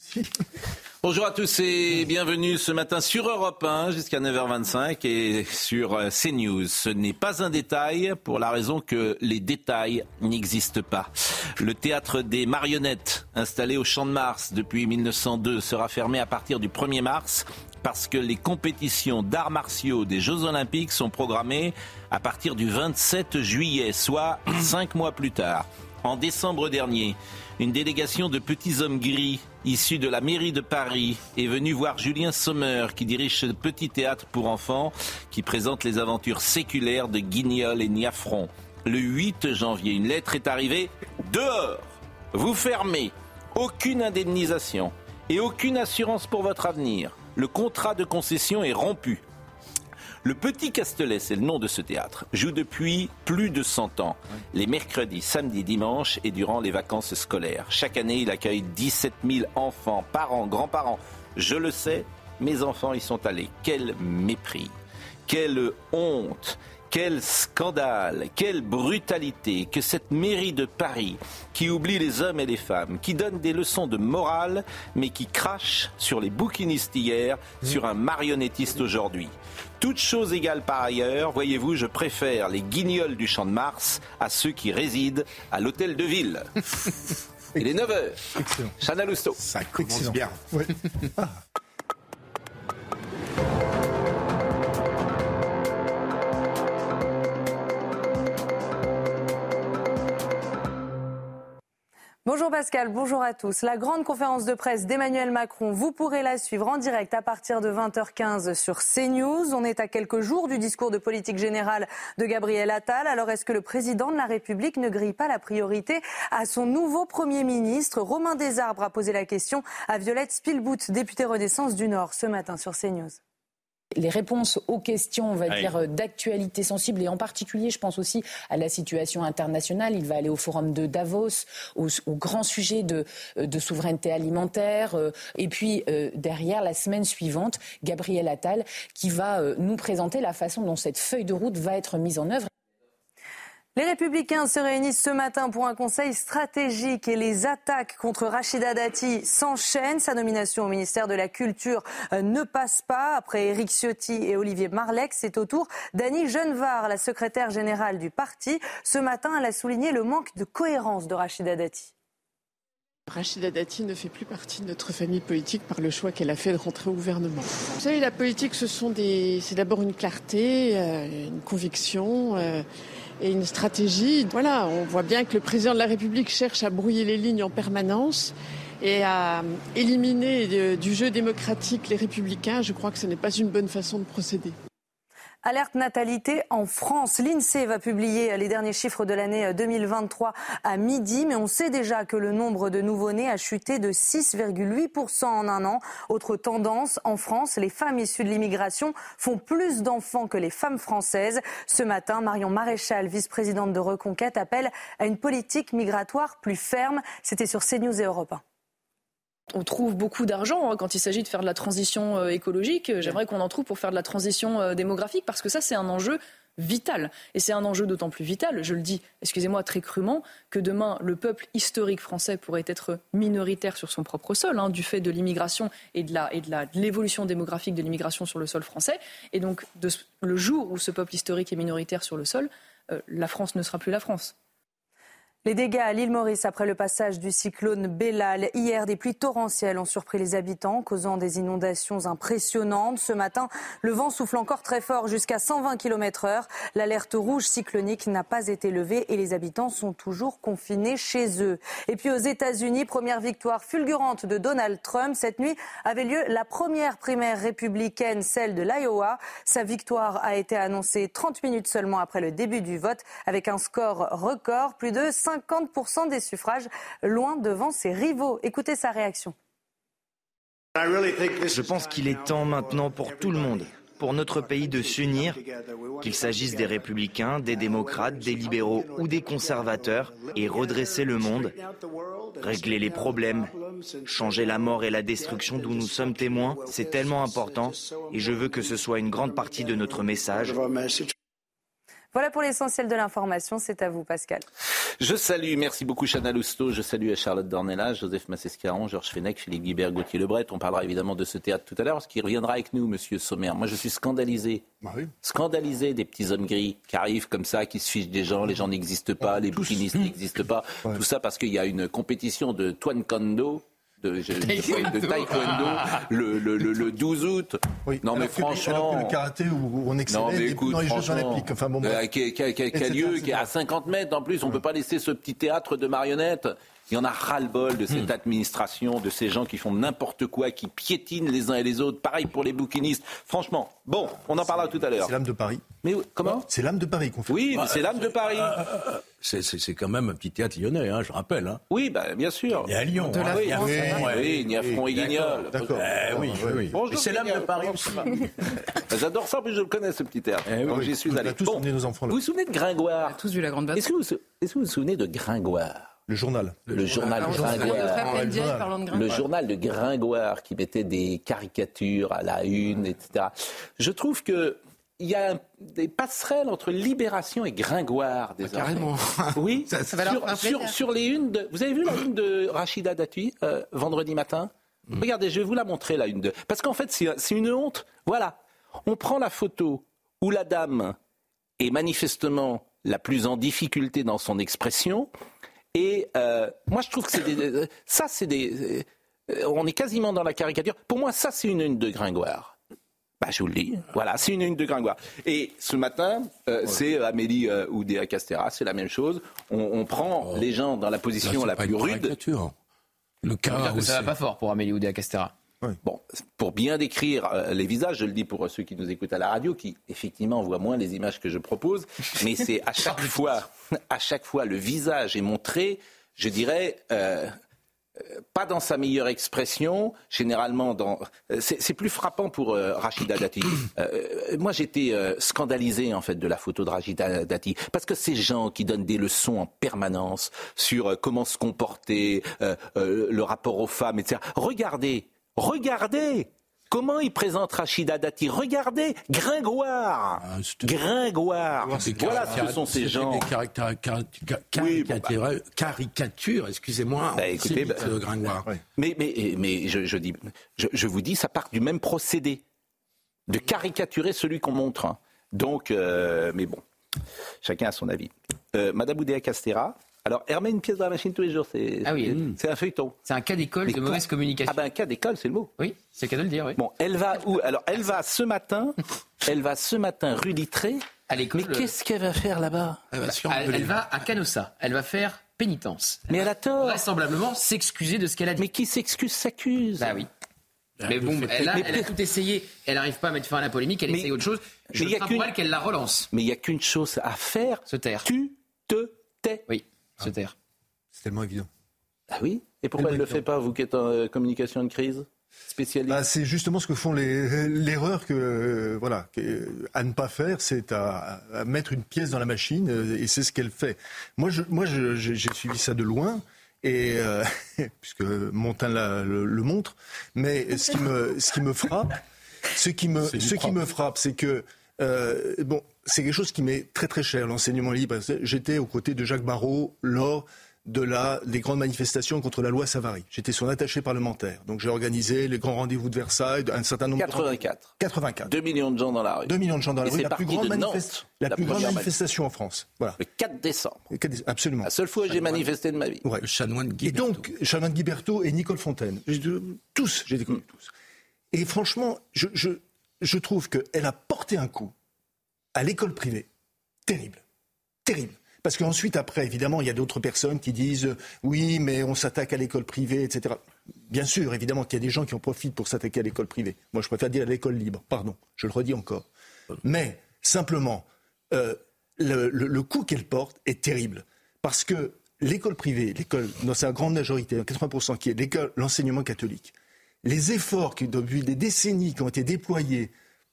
Bonjour à tous et bienvenue ce matin sur Europe 1 jusqu'à 9h25 et sur euh, CNews. Ce n'est pas un détail pour la raison que les détails n'existent pas. Le théâtre des marionnettes installé au Champ de Mars depuis 1902 sera fermé à partir du 1er mars parce que les compétitions d'arts martiaux des Jeux Olympiques sont programmées à partir du 27 juillet, soit cinq mois plus tard. En décembre dernier, une délégation de petits hommes gris issus de la mairie de Paris est venue voir Julien Sommer qui dirige ce petit théâtre pour enfants qui présente les aventures séculaires de Guignol et Niafron. Le 8 janvier, une lettre est arrivée dehors. Vous fermez. Aucune indemnisation et aucune assurance pour votre avenir. Le contrat de concession est rompu. Le Petit Castelet, c'est le nom de ce théâtre, joue depuis plus de 100 ans, les mercredis, samedis, dimanches et durant les vacances scolaires. Chaque année, il accueille 17 000 enfants, parents, grands-parents. Je le sais, mes enfants y sont allés. Quel mépris, quelle honte, quel scandale, quelle brutalité que cette mairie de Paris, qui oublie les hommes et les femmes, qui donne des leçons de morale, mais qui crache sur les bouquinistes hier, sur un marionnettiste aujourd'hui. Toutes choses égales par ailleurs, voyez-vous, je préfère les guignols du Champ de Mars à ceux qui résident à l'hôtel de ville. Il est 9h. Excellent. Chana Lousteau. Ça commence Excellent. bien. Ouais. Bonjour Pascal, bonjour à tous. La grande conférence de presse d'Emmanuel Macron, vous pourrez la suivre en direct à partir de 20h15 sur CNews. On est à quelques jours du discours de politique générale de Gabriel Attal. Alors est-ce que le président de la République ne grille pas la priorité à son nouveau Premier ministre? Romain Desarbres a posé la question à Violette Spielbout, députée Renaissance du Nord, ce matin sur CNews. Les réponses aux questions, on va dire, euh, d'actualité sensible, et en particulier, je pense aussi à la situation internationale. Il va aller au forum de Davos, au, au grand sujet de, euh, de souveraineté alimentaire, euh, et puis euh, derrière, la semaine suivante, Gabriel Attal, qui va euh, nous présenter la façon dont cette feuille de route va être mise en œuvre. Les Républicains se réunissent ce matin pour un conseil stratégique et les attaques contre Rachida Dati s'enchaînent. Sa nomination au ministère de la Culture euh, ne passe pas. Après Éric Ciotti et Olivier Marleix, c'est au tour d'Annie Genevard, la secrétaire générale du parti. Ce matin, elle a souligné le manque de cohérence de Rachida Dati. Rachida Dati ne fait plus partie de notre famille politique par le choix qu'elle a fait de rentrer au gouvernement. Vous savez, la politique, ce sont des, c'est d'abord une clarté, euh, une conviction euh, et une stratégie. Voilà, on voit bien que le président de la République cherche à brouiller les lignes en permanence et à éliminer de- du jeu démocratique les républicains. Je crois que ce n'est pas une bonne façon de procéder. Alerte natalité en France. L'INSEE va publier les derniers chiffres de l'année 2023 à midi, mais on sait déjà que le nombre de nouveau-nés a chuté de 6,8% en un an. Autre tendance, en France, les femmes issues de l'immigration font plus d'enfants que les femmes françaises. Ce matin, Marion Maréchal, vice-présidente de Reconquête, appelle à une politique migratoire plus ferme. C'était sur CNews et Europe 1. On trouve beaucoup d'argent hein, quand il s'agit de faire de la transition euh, écologique. J'aimerais qu'on en trouve pour faire de la transition euh, démographique parce que ça, c'est un enjeu vital. Et c'est un enjeu d'autant plus vital, je le dis, excusez-moi, très crûment, que demain, le peuple historique français pourrait être minoritaire sur son propre sol, hein, du fait de l'immigration et de l'évolution démographique de l'immigration sur le sol français. Et donc, le jour où ce peuple historique est minoritaire sur le sol, euh, la France ne sera plus la France. Les dégâts à l'île Maurice après le passage du cyclone Bellal. Hier, des pluies torrentielles ont surpris les habitants, causant des inondations impressionnantes. Ce matin, le vent souffle encore très fort, jusqu'à 120 km heure. L'alerte rouge cyclonique n'a pas été levée et les habitants sont toujours confinés chez eux. Et puis aux États-Unis, première victoire fulgurante de Donald Trump. Cette nuit avait lieu la première primaire républicaine, celle de l'Iowa. Sa victoire a été annoncée 30 minutes seulement après le début du vote, avec un score record, plus de 50% des suffrages, loin devant ses rivaux. Écoutez sa réaction. Je pense qu'il est temps maintenant pour tout le monde, pour notre pays de s'unir, qu'il s'agisse des républicains, des démocrates, des libéraux ou des conservateurs, et redresser le monde, régler les problèmes, changer la mort et la destruction d'où nous sommes témoins, c'est tellement important, et je veux que ce soit une grande partie de notre message. Voilà pour l'essentiel de l'information. C'est à vous, Pascal. Je salue, merci beaucoup Chana Lousteau, je salue Charlotte Dornella, Joseph Massescaron, Georges Fenech, Philippe Guibert, Gauthier Lebret. On parlera évidemment de ce théâtre tout à l'heure, parce qu'il reviendra avec nous, monsieur Sommer. Moi, je suis scandalisé. Bah. Scandalisé des petits hommes gris qui arrivent comme ça, qui se fichent des gens, les gens n'existent pas, les bouquinistes n'existent pas. Tout ça parce qu'il y a une compétition de Taekwondo de, je- de- de taekwondo le, le, le, le 12 août. Oui. Non mais Alors que- franchement. alors que le karaté où on excellait, Non mais écoute, dans les Jeux Olympiques. Enfin bon, euh, bref. qui, qui- qui- qui a lieu, qui est à 50 mètres en plus. On ne peut pas laisser ce petit théâtre de marionnettes. Il y en a ras-le-bol de Hmm. cette administration, de ces gens qui font n'importe quoi, qui piétinent les uns et les autres. Pareil pour les bouquinistes. Franchement, bon, on en parlera tout à l'heure. C'est l'âme de Paris. Mais comment C'est l'âme de Paris qu'on fait. Oui, mais c'est l'âme de Paris. C'est- C'est c'est quand même un petit théâtre lyonnais, hein, je rappelle. Hein. Oui, bah, bien sûr. Et à Lyon. De la hein. Oui, France, oui, ça va. oui, Niafron et Guignol. D'accord. Eh oui, oui, c'est l'âme de. Paris aussi. ça va J'adore ça, mais je le connais, ce petit théâtre. Eh oui. J'y suis a allé. tous emmené nos enfants là. Vous vous souvenez de Gringoire? Tous vu la grande. Est-ce que, que vous vous souvenez de Gringoire? Le journal. Le journal Alors, je suis Gringoire. de Le Gringoire. journal de Gringoire qui mettait des caricatures à la une, etc. Je trouve que il y a des passerelles entre Libération et Gringoire. Des Carrément. Oui, Ça- ça sur, les unes de... Vous avez vu la une de Rachida Dati euh, vendredi matin? Regardez, je vais vous la montrer, la une de... Parce qu'en fait, c'est une honte. Voilà. On prend la photo où la dame est manifestement la plus en difficulté dans son expression. Et euh, moi, je trouve que c'est des... Ça, c'est des... euh, On est quasiment dans la caricature. Pour moi, ça, c'est une une de Gringoire. Bah, je vous le dis. Voilà, c'est une une de Gringoire. Et ce matin, euh, c'est Amélie euh, Oudéa Castera, c'est la même chose. On, on prend les gens dans la position la pas plus une rude. caricature. Le cas où ça va pas fort pour Amélie Oudéa Castera. Bon, pour bien décrire euh, les visages, je le dis pour ceux qui nous écoutent à la radio, qui effectivement voient moins les images que je propose, mais c'est à chaque fois, à chaque fois, le visage est montré, je dirais. euh, euh, pas dans sa meilleure expression, généralement dans. C'est plus frappant pour euh, Rachida Dati. Euh, moi, j'étais euh, scandalisé en fait de la photo de Rachida Dati parce que ces gens qui donnent des leçons en permanence sur comment se comporter, le rapport aux femmes, etc. Regardez, regardez. Comment il présente Rachida Dati Regardez, Gringoire Ah, Gringoire Des Voilà ce que sont ces gens. Des caractères- bon, caricatures, excusez-moi, Bah, en écoutez, cynique, bah, euh, Gringoire. ouais. Mais, mais, mais je, je dis, je, je vous dis, ça part du même procédé, de caricaturer celui qu'on montre. Donc, euh, mais bon, chacun a son avis. Euh, Madame Oudéa Castera, alors elle remet une pièce dans la machine tous les jours, c'est Ah oui. c'est un feuilleton. C'est un cas d'école de mauvaise communication. Ah ben un cas d'école, c'est le mot. Oui, c'est le cas de le dire, oui. Bon, elle va où? Alors elle va ce matin, elle va ce matin rue Littré. À l'école, Mais qu'est-ce qu'elle va faire là-bas? Elle va elle, elle va à Canossa. Elle va faire pénitence. Mais elle a tort. Vraisemblablement s'excuser de ce qu'elle a dit. Mais qui s'excuse s'accuse. Bah oui. Elle Mais bon, elle a, mais- elle a tout essayé. Elle n'arrive pas à mettre fin à la polémique. Elle Mais- essaye autre chose. Je mais il y a crains qu'une- pour elle qu'elle la relance. Mais il n'y a qu'une chose à faire. Se taire. Tu te tais. Oui, se taire. C'est tellement évident. Ah oui Et pourquoi elle ne le fait pas, vous qui êtes en euh, communication de crise Spécialiste Bah, c'est justement ce que font les l'erreur que euh, voilà que- à ne pas faire, c'est à, à mettre une pièce dans la machine euh, et c'est ce qu'elle fait. Moi, je, moi, je- j'ai j'ai suivi ça de loin et euh, puisque Montin la- le, le montre, mais ce qui me ce qui me frappe, ce qui me ce qui me frappe, c'est que euh, bon, c'est quelque chose qui m'est très très cher, l'enseignement libre. J'étais aux côtés de Jacques Barrot lors de la, des grandes manifestations contre la loi Savary. J'étais son attaché parlementaire. Donc j'ai organisé les grands rendez-vous de Versailles, un certain nombre 84. 84. 2 millions de gens dans la rue. 2 millions de gens dans la Et rue, c'est la plus grande, la la plus grande manifestation en France. Voilà. Le 4 décembre. Absolument. La seule fois où j'ai manifesté de ma vie. Ouais. Le chanoine Et Guiberto. donc, Charlemagne Guiberto et Nicole Fontaine. Tous, j'ai déconnu tous. Et franchement, je, je, je trouve qu'elle a porté un coup à l'école privée. Terrible. Terrible. Parce qu'ensuite, après, évidemment, il y a d'autres personnes qui disent oui, mais on s'attaque à l'école privée, etc. Bien sûr, évidemment qu'il y a des gens qui en profitent pour s'attaquer à l'école privée. Moi, je préfère dire à l'école libre. Pardon, je le redis encore. Mais simplement, euh, le, coup qu'elle porte est terrible. Parce que l'école privée, l'école, dans sa grande majorité, 80%, qui est l'école, l'enseignement catholique, les efforts qui, depuis des décennies, ont été déployés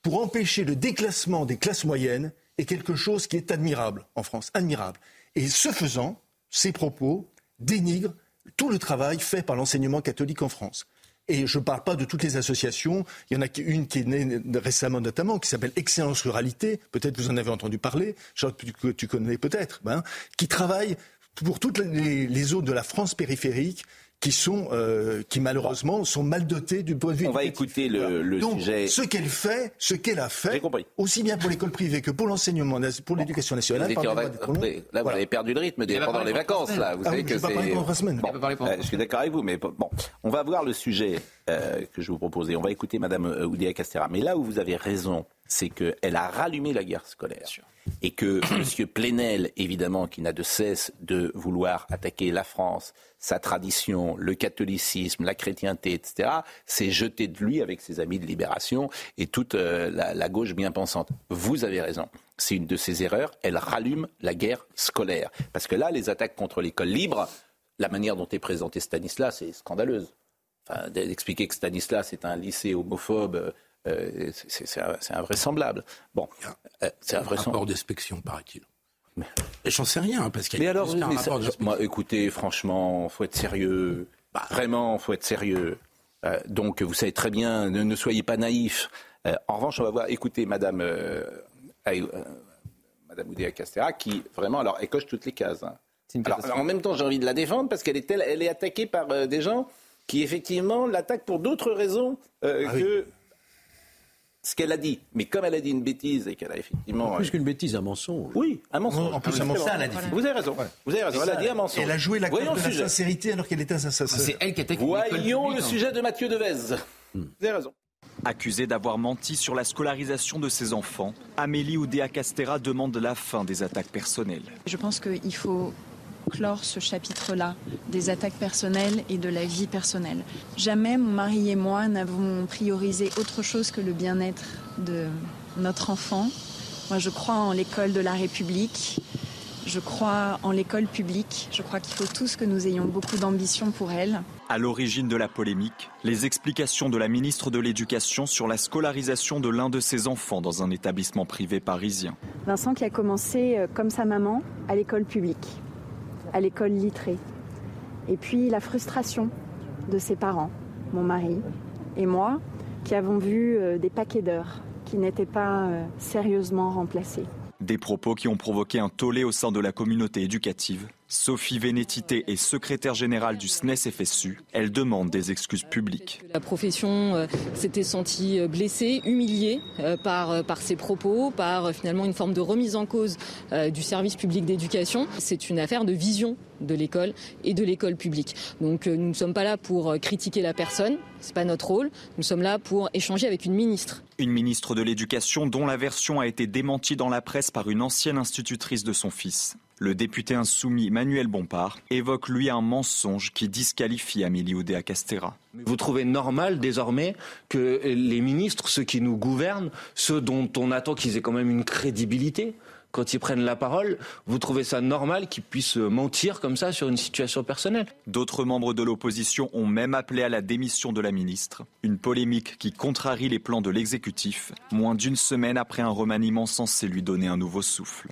pour empêcher le déclassement des classes moyennes est quelque chose qui est admirable en France, admirable. Et ce faisant, ces propos dénigrent tout le travail fait par l'enseignement catholique en France. Et je ne parle pas de toutes les associations. Il y en a une qui est née récemment notamment, qui s'appelle Excellence Ruralité. Peut-être vous en avez entendu parler, Charles, que tu connais peut-être, ben, qui travaille pour toutes les zones de la France périphérique qui sont, euh, qui malheureusement sont mal dotées du point de vue On va écouter le, le Donc, sujet. ce qu'elle fait, ce qu'elle a J'ai fait, compris. aussi bien pour l'école privée que pour l'enseignement, pour l'éducation Vous nationale. après, Là, vous Voilà. avez perdu le rythme pendant parler les vacances. Là, vous Ah savez que c'est. pendant trois semaines. Bon, euh, je suis d'accord avec vous, mais bon, on va voir le sujet euh, que je vous proposais. On va écouter Madame euh, Oudéa Castera. Mais là où vous avez raison, c'est qu'elle a rallumé la guerre scolaire. Et que M. Plenel, évidemment, qui n'a de cesse de vouloir attaquer la France, sa tradition, le catholicisme, la chrétienté, etc., s'est jeté de lui avec ses amis de Libération et toute euh, la, la gauche bien pensante. Vous avez raison. C'est une de ses erreurs. Elle rallume la guerre scolaire. Parce que là, les attaques contre l'école libre, la manière dont est présenté Stanislas, c'est scandaleuse. Enfin, d'expliquer que Stanislas est un lycée homophobe, euh, c'est- c'est invraisemblable. Bon, euh, c'est Un invraisemblable. rapport d'inspection, paraît-il. J'en sais rien, parce qu'il y Mais a alors, un mais rapport ça- d'inspection. moi, écoutez, franchement, faut être sérieux. Bah. Vraiment, faut être sérieux. Euh, donc, vous savez très bien, ne, ne soyez pas naïfs. Euh, en revanche, on va voir, écoutez, Madame, euh, euh, Madame Oudéa Castera, qui vraiment, alors, elle coche toutes les cases. hein. Alors, en même temps, j'ai envie de la défendre parce qu'elle est, telle- elle est attaquée par euh, des gens qui, effectivement, l'attaquent pour d'autres raisons euh, Ah oui. Ce qu'elle a dit. Mais comme elle a dit une bêtise et qu'elle a effectivement. Plus qu'une bêtise, un mensonge. Oui, un mensonge. En plus, Ah, un mensonge. Vous avez raison. Vous avez raison. Elle a dit un mensonge. Elle a joué la carte de la sincérité alors qu'elle était insincère. C'est elle qui école Voyons publique, le hein. sujet de Mathieu Devez. Vous avez raison. Accusée d'avoir menti sur la scolarisation de ses enfants, Amélie Oudéa Castera demande la fin des attaques personnelles. Je pense qu'il faut clore ce chapitre-là des attaques personnelles et de la vie personnelle. Jamais mon mari et moi n'avons priorisé autre chose que le bien-être de notre enfant. Moi, je crois en l'école de la République. Je crois en l'école publique. Je crois qu'il faut tous que nous ayons beaucoup d'ambition pour elle. À l'origine de la polémique, les explications de la ministre de l'Éducation sur la scolarisation de l'un de ses enfants dans un établissement privé parisien. Vincent qui a commencé, euh, comme sa maman, à l'école publique, à l'école littrée. Et puis la frustration de ses parents, mon mari et moi, qui avons vu euh, des paquets d'heures qui n'étaient pas euh, sérieusement remplacés. Des propos qui ont provoqué un tollé au sein de la communauté éducative. Sophie Vénétité est secrétaire générale du SNES FSU. Elle demande des excuses publiques. La profession euh, s'était sentie euh, blessée, humiliée euh, par, par ses propos, par finalement une forme de remise en cause du service public d'éducation. C'est une affaire de vision de l'école et de l'école publique. Donc nous ne sommes pas là pour critiquer la personne, c'est pas notre rôle. Nous sommes là pour échanger avec une ministre. Une ministre de l'Éducation dont la version a été démentie dans la presse par une ancienne institutrice de son fils. Le député insoumis Manuel Bompard évoque lui un mensonge qui disqualifie Amélie Oudéa Castera. Vous trouvez normal désormais que les ministres, ceux qui nous gouvernent, ceux dont on attend qu'ils aient quand même une crédibilité, quand ils prennent la parole, vous trouvez ça normal qu'ils puissent mentir comme ça sur une situation personnelle? D'autres membres de l'opposition ont même appelé à la démission de la ministre. Une polémique qui contrarie les plans de l'exécutif, moins d'une semaine après un remaniement censé lui donner un nouveau souffle.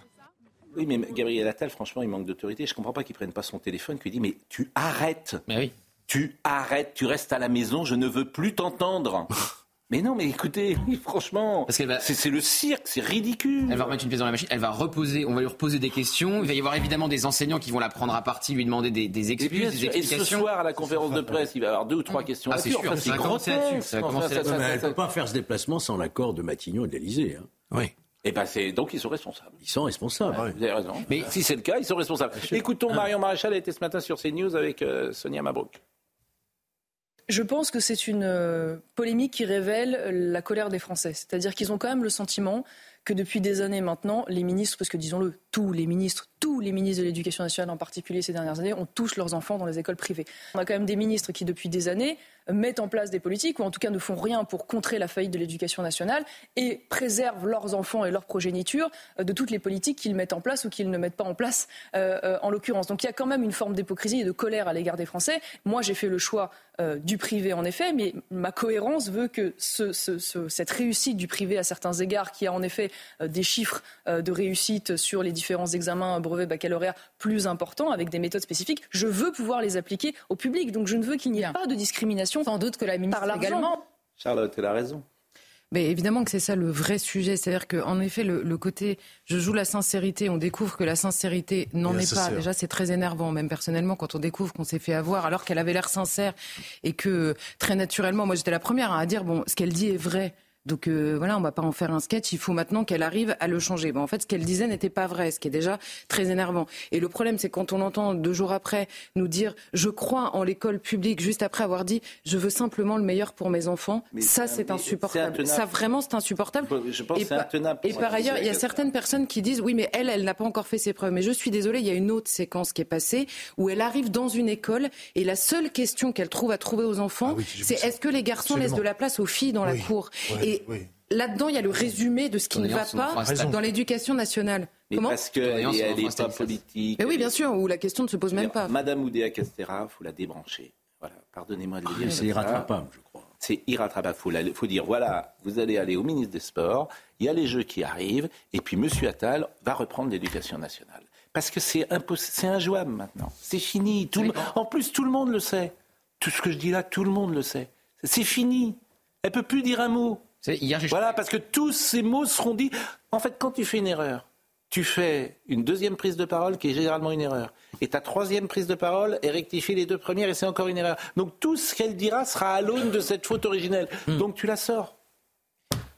Oui, mais Gabriel Attal, franchement, il manque d'autorité. Je comprends pas qu'il prenne pas son téléphone, qu'il dit mais tu arrêtes. Mais oui. Tu arrêtes, tu restes à la maison, je ne veux plus t'entendre. mais non, mais écoutez, oui, franchement, c'est c'est le cirque, c'est ridicule. Elle va remettre une pièce dans la machine, elle va reposer, on va lui reposer des questions. Il va y avoir évidemment des enseignants qui vont la prendre à partie, lui demander des, Et, excuses, des sûr, et ce explications. soir, à la conférence de presse, il va y avoir deux ou trois questions Ah, c'est sûr, Enfin, grotesque. là-dessus, ça va Enfin, commencer ça- là-dessus. ça- Mais elle ne peut pas faire ce déplacement sans l'accord de Matignon et de l'Élysée. hein. Oui. Eh ben, c'est donc ils sont responsables. Ils sont responsables. Vous avez raison. Mais si c'est le cas, ils sont responsables. Écoutons Marion Maréchal, elle était ce matin sur CNews avec euh, Sonia Mabrouk. Je pense que c'est une euh, polémique qui révèle euh, la colère des Français. C'est-à-dire qu'ils ont quand même le sentiment que depuis des années maintenant, les ministres, parce que disons-le, tous les ministres, tous les ministres de l'Éducation nationale en particulier ces dernières années, ont tous leurs enfants dans les écoles privées. On a quand même des ministres qui, depuis des années, mettent en place des politiques, ou en tout cas ne font rien pour contrer la faillite de l'éducation nationale, et préservent leurs enfants et leur progéniture euh, de toutes les politiques qu'ils mettent en place ou qu'ils ne mettent pas en place, euh, euh, en l'occurrence. Donc il y a quand même une forme d'hypocrisie et de colère à l'égard des Français. Moi, j'ai fait le choix du privé, en effet, mais ma cohérence veut que ce- ce- ce- cette réussite du privé, à certains égards, qui a en effet des chiffres de réussite sur les différents examens brevet baccalauréat plus importants avec des méthodes spécifiques. Je veux pouvoir les appliquer au public. Donc je ne veux qu'il n'y ait pas de discrimination. Sans doute que la ministre par également. Charlotte, elle a raison. Mais évidemment que c'est ça le vrai sujet. C'est-à-dire qu'en effet, le, le côté je joue la sincérité, on découvre que la sincérité n'en est pas. Déjà, c'est très énervant, même personnellement, quand on découvre qu'on s'est fait avoir alors qu'elle avait l'air sincère et que très naturellement, moi j'étais la première à dire bon, ce qu'elle dit est vrai. Donc euh, voilà, on va pas en faire un sketch. Il faut maintenant qu'elle arrive à le changer. Bon, en fait, ce qu'elle disait n'était pas vrai, ce qui est déjà très énervant. Et le problème, c'est quand on entend deux jours après nous dire je crois en l'école publique, juste après avoir dit je veux simplement le meilleur pour mes enfants. Ça, c'est- insupportable. Ça, vraiment, c'est insupportable. Je pense Et que c'est par- intenable. pour Et par ailleurs, il y a certaines personnes qui disent oui, mais elle, elle n'a pas encore fait ses preuves. Mais je suis désolée, il y a une autre séquence qui est passée où elle arrive dans une école et la seule question qu'elle trouve à trouver aux enfants, c'est est-ce que les garçons laissent de la place aux filles dans la cour? Et oui. là-dedans, il y a le résumé de ce qui ne va pas dans l'éducation nationale. Mais Comment parce qu'elle n'est pas politique. Mais oui, bien sûr, où la question ne se pose même pas. Madame Oudéa Castera, faut la débrancher. Voilà, pardonnez-moi de le dire. C'est comme ça. irrattrapable, je crois. C'est irrattrapable. Il faut, la- faut dire, voilà, vous allez aller au ministre des Sports, il y a les Jeux qui arrivent, et puis M. Attal va reprendre l'éducation nationale. Parce que c'est c'est injouable maintenant. C'est fini. Tout le- En plus, tout le monde le sait. Tout ce que je dis là, tout le monde le sait. C'est fini. Elle peut plus dire un mot. Hier, Voilà, parce que tous ces mots seront dits. En fait, quand tu fais une erreur, tu fais une deuxième prise de parole qui est généralement une erreur. Et ta troisième prise de parole est rectifier les deux premières et c'est encore une erreur. Donc tout ce qu'elle dira sera à l'aune de cette faute originelle. Donc tu la sors.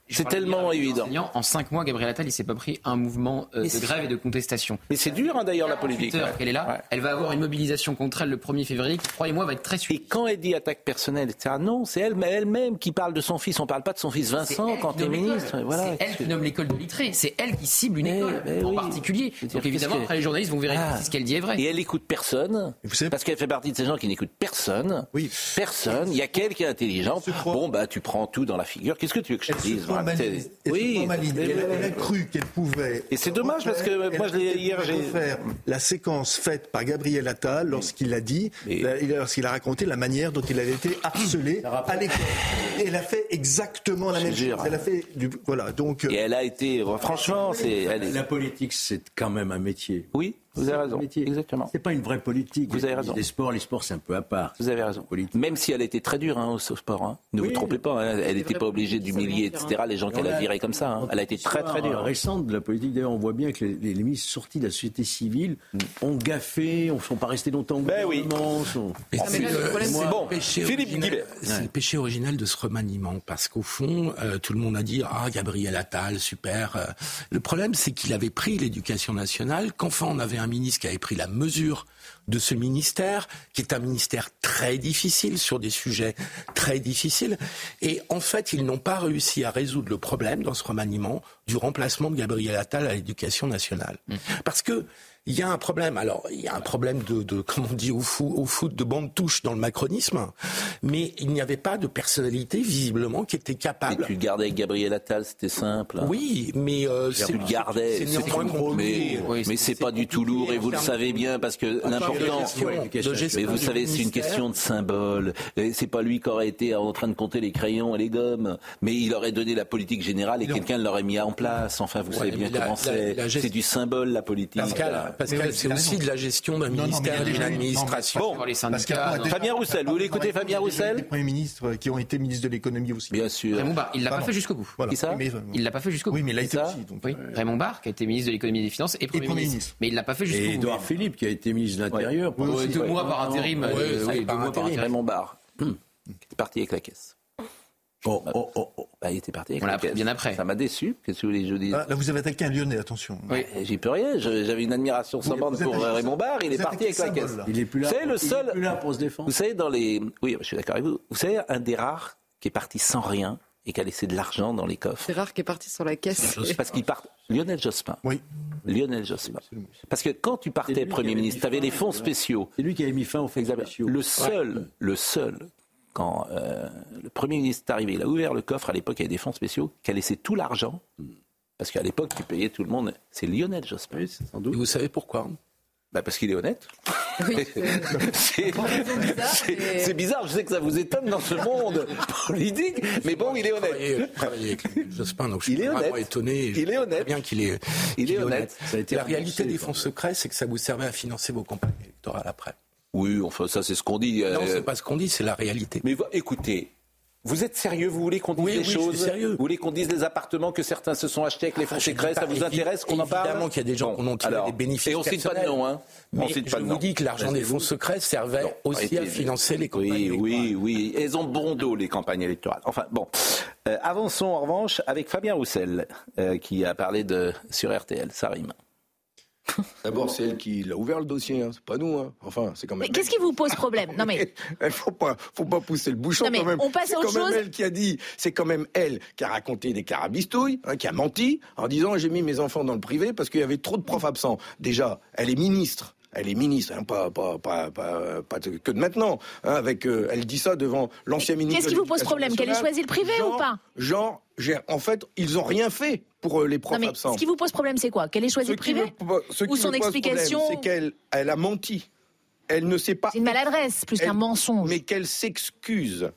C'est tellement évident. En cinq mois, Gabriel Attal, il s'est pas pris un mouvement euh, de grève et de contestation. Mais c'est dur hein, d'ailleurs la politique. 48 heures Ouais. qu'elle est là, Ouais. elle va avoir une mobilisation contre elle le 1er février qui, croyez-moi, va être très suivie. Et quand elle dit attaque personnelle, etc., non, c'est elle, mais elle-même qui parle de son fils. On parle pas de son fils Vincent elle quand qui tu es nomme l'école. ministre. Voilà. C'est elle qui nomme l'école de Littré. C'est elle qui cible une école mais en oui. particulier. Donc évidemment, après les journalistes vont vérifier Ah. si ce qu'elle dit est vrai. Et elle écoute personne, parce qu'elle fait partie de ces gens qui n'écoutent personne. Oui. Personne. Il y a est intelligente. Bon, bah, tu prends tout dans la figure. Qu'est-ce que tu veux que je te Elle se dise se Oui. maligne. Mais- Elle, elle a cru qu'elle pouvait. Et c'est dommage parce que moi, je l'ai- hier, j'ai- refaire la séquence faite par Gabriel Attal lorsqu'il a dit, la- lorsqu'il a raconté la manière dont il avait été harcelé à l'école. Et elle a fait exactement la même chose. Elle a fait du, voilà. Donc. Et elle a été, euh, franchement, c'est. La politique, c'est quand même un métier. Oui, vous avez raison. métier. Exactement. C'est pas une vraie politique. Vous avez Les- raison. Les sports, les sports, c'est un peu à part. Vous avez raison. Même si elle a été très dure hein, au sport. hein. Ne Oui. vous trompez pas. hein, Elle n'était pas obligée d'humilier, etc. Les gens qu'elle a virés comme ça. hein. Elle a été très très dure. Récente de la politique, d'ailleurs, on voit bien que les, les, les ministres sortis de la société civile ont gaffé, ne sont pas restés longtemps au Ben oui. gouvernement. sont- Mais Ah, c'est bon. péché Philippe c'est le péché originel de ce remaniement, parce qu'au fond, euh, tout le monde a dit ah Gabriel Attal, super. Euh, Le problème, c'est qu'il avait pris l'éducation nationale, qu'enfin on avait un ministre qui avait pris la mesure de ce ministère, qui est un ministère très difficile sur des sujets très difficiles. Et en fait, ils n'ont pas réussi à résoudre le problème dans ce remaniement du remplacement de Gabriel Attal à l'éducation nationale, parce que il y a un problème. Alors, il y a un problème de, de comme on dit au foot, au foot, de bande touche dans le macronisme, mais il n'y avait pas de personnalité visiblement qui était Mais capable. tu le gardais avec Gabriel Attal, c'était simple. Oui, mais euh, Tu le gardais, c'est tout. compliqué. mais, mais c'est pas du tout lourd et vous le savez bien parce que l'important. de gestion Mais vous savez, c'est une question de symbole. Et C'est pas lui qui aurait été en train de compter les crayons et les gommes, mais il aurait donné la politique générale et quelqu'un l'aurait mis en place. Enfin, vous Ouais, savez bien mais comment c'est. C'est du symbole la politique. Pascal, Pascal, c'est aussi de la gestion d'un ministère, d'une administration. Bon, les syndicats. Fabien Roussel, vous voulez écouter Fabien Des Roussel premiers ministres qui ont été ministres de l'économie aussi. Bien sûr. Raymond Barre, il l'a pas fait jusqu'au bout. Voilà. Qui ça Mais, Il l'a pas fait jusqu'au bout. oui, mais il a été aussi. Donc, Oui, euh, Raymond Barre, qui a été ministre de l'économie et des finances et Premier, Premier ministre. ministre. Mais il l'a pas fait jusqu'au Et bout. Edouard Philippe, qui a été ministre de l'Intérieur. deux mois. par intérim. Euh, deux par mois par intérim. Raymond Barre, qui est parti avec la caisse. Oh, oh, oh, oh. Bah, il était parti avec On la l'a appris caisse. bien après. Ça m'a déçu. Qu'est-ce que vous voulez que je vous dise ah, là, vous avez attaqué un Lyonnais, attention. Oui. Eh, J'y peux rien. J'avais une admiration sans bande pour euh, Raymond Barre. Il est parti avec la caisse. là. Il est plus là. C'est le il est seul- plus là pour se défendre. Vous savez, dans les. Oui, je suis d'accord avec vous. Vous savez, un des rares qui est parti sans rien et qui a laissé de l'argent dans les coffres. C'est rare qu'il est parti sur la caisse. Parce qu'il part. Lionel Jospin. Oui. Lionel Jospin. Parce que quand tu partais Premier ministre, tu avais les fonds spéciaux. C'est lui qui avait mis fin aux faits Exactement. spéciaux. Le seul, le seul, quand euh, le Premier ministre est arrivé, il a ouvert le coffre, à l'époque il y avait des fonds spéciaux, qui a laissé tout l'argent, parce qu'à l'époque tu payais tout le monde, c'est Lionel Jospin. Oui, sans doute. Et vous savez pourquoi Bah parce qu'il est honnête. Oui, c'est bizarre, je sais que ça vous étonne dans ce monde politique, mais bon, il est honnête. avec Jospin, donc je suis Il est vraiment honnête. étonné. Il est honnête. Bien qu'il est, Il est honnête. Ça a été la réalité des fonds secrets, c'est que ça vous servait à financer vos campagnes électorales après. Oui, enfin ça c'est ce qu'on dit. euh, Non, c'est pas ce qu'on dit, c'est la réalité. Mais écoutez, vous êtes sérieux Vous voulez qu'on dise Oui, les oui, je suis choses sérieux. Vous voulez qu'on dise les appartements que certains se sont achetés avec les fonds Ah, je secrets Ça vous intéresse qu'on en parle Évidemment qu'il y a des gens Bon, qui ont tiré alors, des bénéfices Et on cite pas de nom, hein On Mais cite je pas de vous nom. dis que l'argent des fonds secrets servait aussi à financer les campagnes Oui, électorales. oui, oui. Elles ont bon dos, les campagnes électorales. Enfin, bon. Euh, avançons en revanche avec Fabien Roussel, euh, qui a parlé de sur RTL. Ça rime. D'abord, c'est elle qui l'a ouvert le dossier, hein. c'est pas nous. hein. Enfin, c'est quand même. Mais qu'est-ce qui vous pose problème Non mais Il faut pas, faut pas pousser le bouchon Non, mais quand même. on passe C'est à autre quand même chose. elle qui a dit, c'est quand même elle qui a raconté des carabistouilles, hein, qui a menti en disant j'ai mis mes enfants dans le privé parce qu'il y avait trop de profs absents. Déjà, elle est ministre. Elle est ministre, hein, pas, pas, pas, pas, pas de- que de maintenant. hein, avec, euh, elle dit ça devant l'ancien ministre. qu'est-ce qui vous pose problème? Qu'elle ait choisi le privé Genre- ou pas? Genre, j'ai- en fait, ils ont rien fait pour euh, les profs Non mais absents. ce qui vous pose problème c'est quoi? Qu'elle ait choisi Ce le privé? me- ce qui Ou son me pose problème, explication? C'est qu'elle elle a menti. Elle ne sait pas. C'est une maladresse plus qu'un mensonge. Mais qu'elle s'excuse.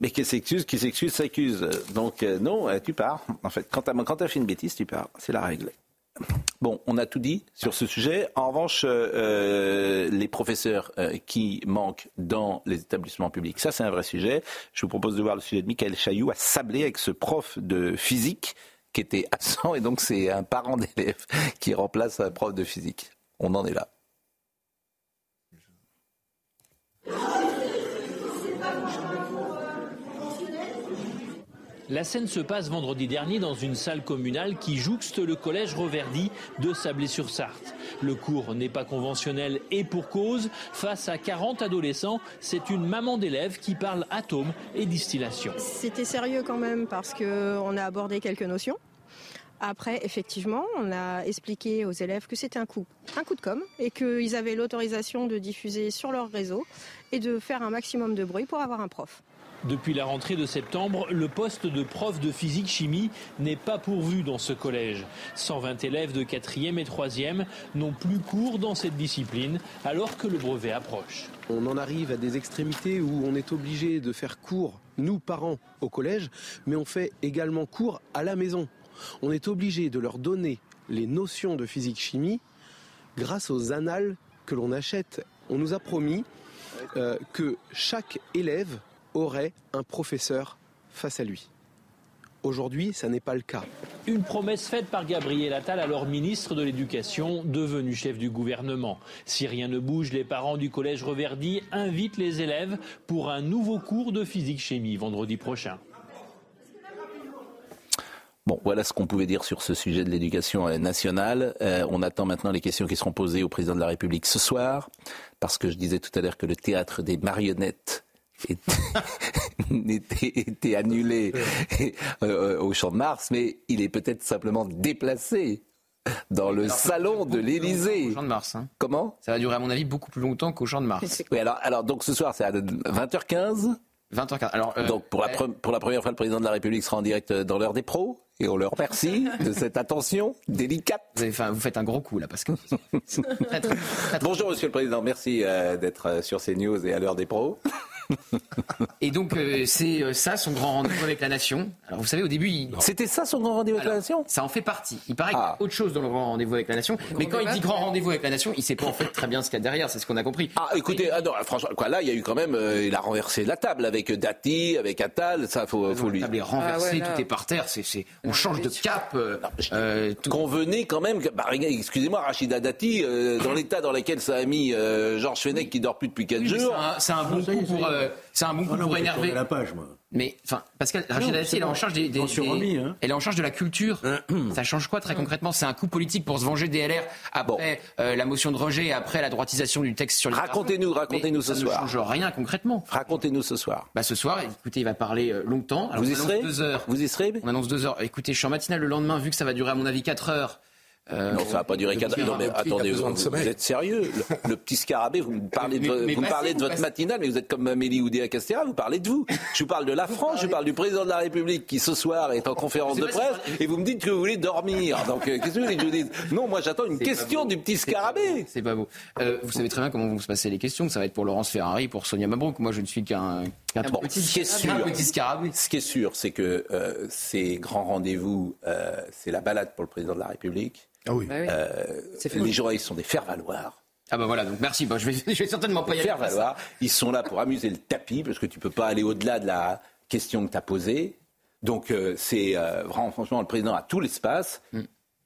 Mais qui s'excuse, qui s'excuse, s'accuse. Donc euh, non, euh, tu pars. En fait, quand tu as, fait une bêtise, tu pars. C'est la règle. Bon, on a tout dit sur ce sujet. En revanche, euh, euh, les professeurs euh, qui manquent dans les établissements publics, ça c'est un vrai sujet. Je vous propose de voir le sujet de Michael Chailloux à Sablé avec ce prof de physique qui était absent et donc c'est un parent d'élève qui remplace un prof de physique. On en est là. La scène se passe vendredi dernier dans une salle communale qui jouxte le collège Reverdy de Sablé-sur-Sarthe. Le cours n'est pas conventionnel et pour cause, face à 40 adolescents, c'est une maman d'élèves qui parle atomes et distillation. C'était sérieux quand même parce qu'on a abordé quelques notions. Après, effectivement, on a expliqué aux élèves que c'était un coup, un coup de com et qu'ils avaient l'autorisation de diffuser sur leur réseau et de faire un maximum de bruit pour avoir un prof. Depuis la rentrée de septembre, le poste de prof de physique-chimie n'est pas pourvu dans ce collège. 120 élèves de 4e et 3e n'ont plus cours dans cette discipline alors que le brevet approche. On en arrive à des extrémités où on est obligé de faire cours, nous parents, au collège, mais on fait également cours à la maison. On est obligé de leur donner les notions de physique-chimie grâce aux annales que l'on achète. On nous a promis euh, que chaque élève aurait un professeur face à lui. Aujourd'hui, ça n'est pas le cas. Une promesse faite par Gabriel Attal, alors ministre de l'Éducation, devenu chef du gouvernement. Si rien ne bouge, les parents du collège Reverdy invitent les élèves pour un nouveau cours de physique-chimie vendredi prochain. Bon, voilà ce qu'on pouvait dire sur ce sujet de l'éducation euh, nationale. Euh, on attend maintenant les questions qui seront posées au président de la République ce soir, parce que je disais tout à l'heure que le théâtre des marionnettes était, était annulé euh, au Champ de Mars, mais il est peut-être simplement déplacé dans le Alors, salon de l'Élysée. Au Champ de Mars. hein. Comment? Ça va durer à mon avis beaucoup plus longtemps qu'au Champ de Mars. Oui, alors, alors donc ce soir c'est à 20h15. 20h15. Alors, euh, donc pour la, ouais. pre- pour la première fois, le président de la République sera en direct dans l'heure des pros. Et on leur remercie de cette attention délicate. Vous, avez- vous faites un gros coup là parce que. Très, très, très, Bonjour Monsieur le Président, merci euh, d'être euh, sur CNews et à l'heure des pros. Et donc euh, c'est euh, ça son grand rendez-vous avec la nation. Alors vous savez au début il... C'était ça son grand rendez-vous avec la nation? Ça en fait partie. Il paraît qu'il y Ah. a autre chose dans le grand rendez-vous avec la nation. Mais quand il dit grand rendez-vous avec la nation, il sait pas en fait très bien ce qu'il y a derrière. C'est ce qu'on a compris. Ah, écoutez, ah non, franchement, quoi, là, il y a eu quand même, euh, il a renversé la table avec Dati, avec Attal, ça, faut, faut lui. La table est renversée, Ah ouais, là. tout est par terre. C'est, c'est... On change de cap. euh, euh, tout- Convenez quand même, que, bah, excusez-moi, Rachida Dati, euh, dans l'état dans lequel ça a mis euh, Georges Fenech qui dort plus depuis 4 Oui, mais jours. c'est un, c'est un bon est, coup pour. Euh, c'est un bon coup non, pour énerver. la page, moi. Mais enfin, Pascal Rachida Dati, elle est en charge des, des- des- remis, hein. elle est en charge de la culture. Ça change quoi très concrètement? C'est un coup politique pour se venger des LR après euh, la motion de rejet et après la droitisation du texte sur les. Racontez-nous, racontez-nous ce ça soir. ne change rien concrètement. Racontez-nous ce soir. Bah ce soir, écoutez, il va parler euh, longtemps. Alors, Vous y serez? deux heures. Vous y serez On annonce deux heures. Écoutez, je suis en matinale le lendemain, vu que ça va durer à mon avis quatre heures. Euh, non, ça va pas durer 4 Non, mais attendez, vous, vous êtes sérieux? Le, le, petit scarabée, vous me parlez de, mais, mais vous me parlez de votre matinale, mais vous êtes comme Amélie Oudéa Castéra, vous parlez de vous. Je vous parle de la France, je parle du président de la République qui ce soir est en conférence de presse, et vous me dites que vous voulez dormir. Donc, euh, qu'est-ce que vous voulez que je vous dise? Non, moi j'attends une question du petit scarabée. C'est pas beau. Euh, vous savez très bien comment vont se passer les questions. Ça va être pour Laurence Ferrari, pour Sonia Mabrouk. Moi, je ne suis qu'un qu bon, petit, ce qui est sûr, petit. Ce qui est sûr, c'est que euh, ces grands rendez-vous, euh, c'est la balade pour le président de la République. Ah oui. Euh, les journalistes sont des faire-valoir. Ah ben voilà, donc merci. Bon, je, vais, je vais certainement pas y aller. Faire valoir. Ils sont là pour amuser le tapis parce que tu peux pas aller au-delà de la question que tu as posée. Donc euh, c'est euh, vraiment, franchement, le président a tout l'espace. Mm.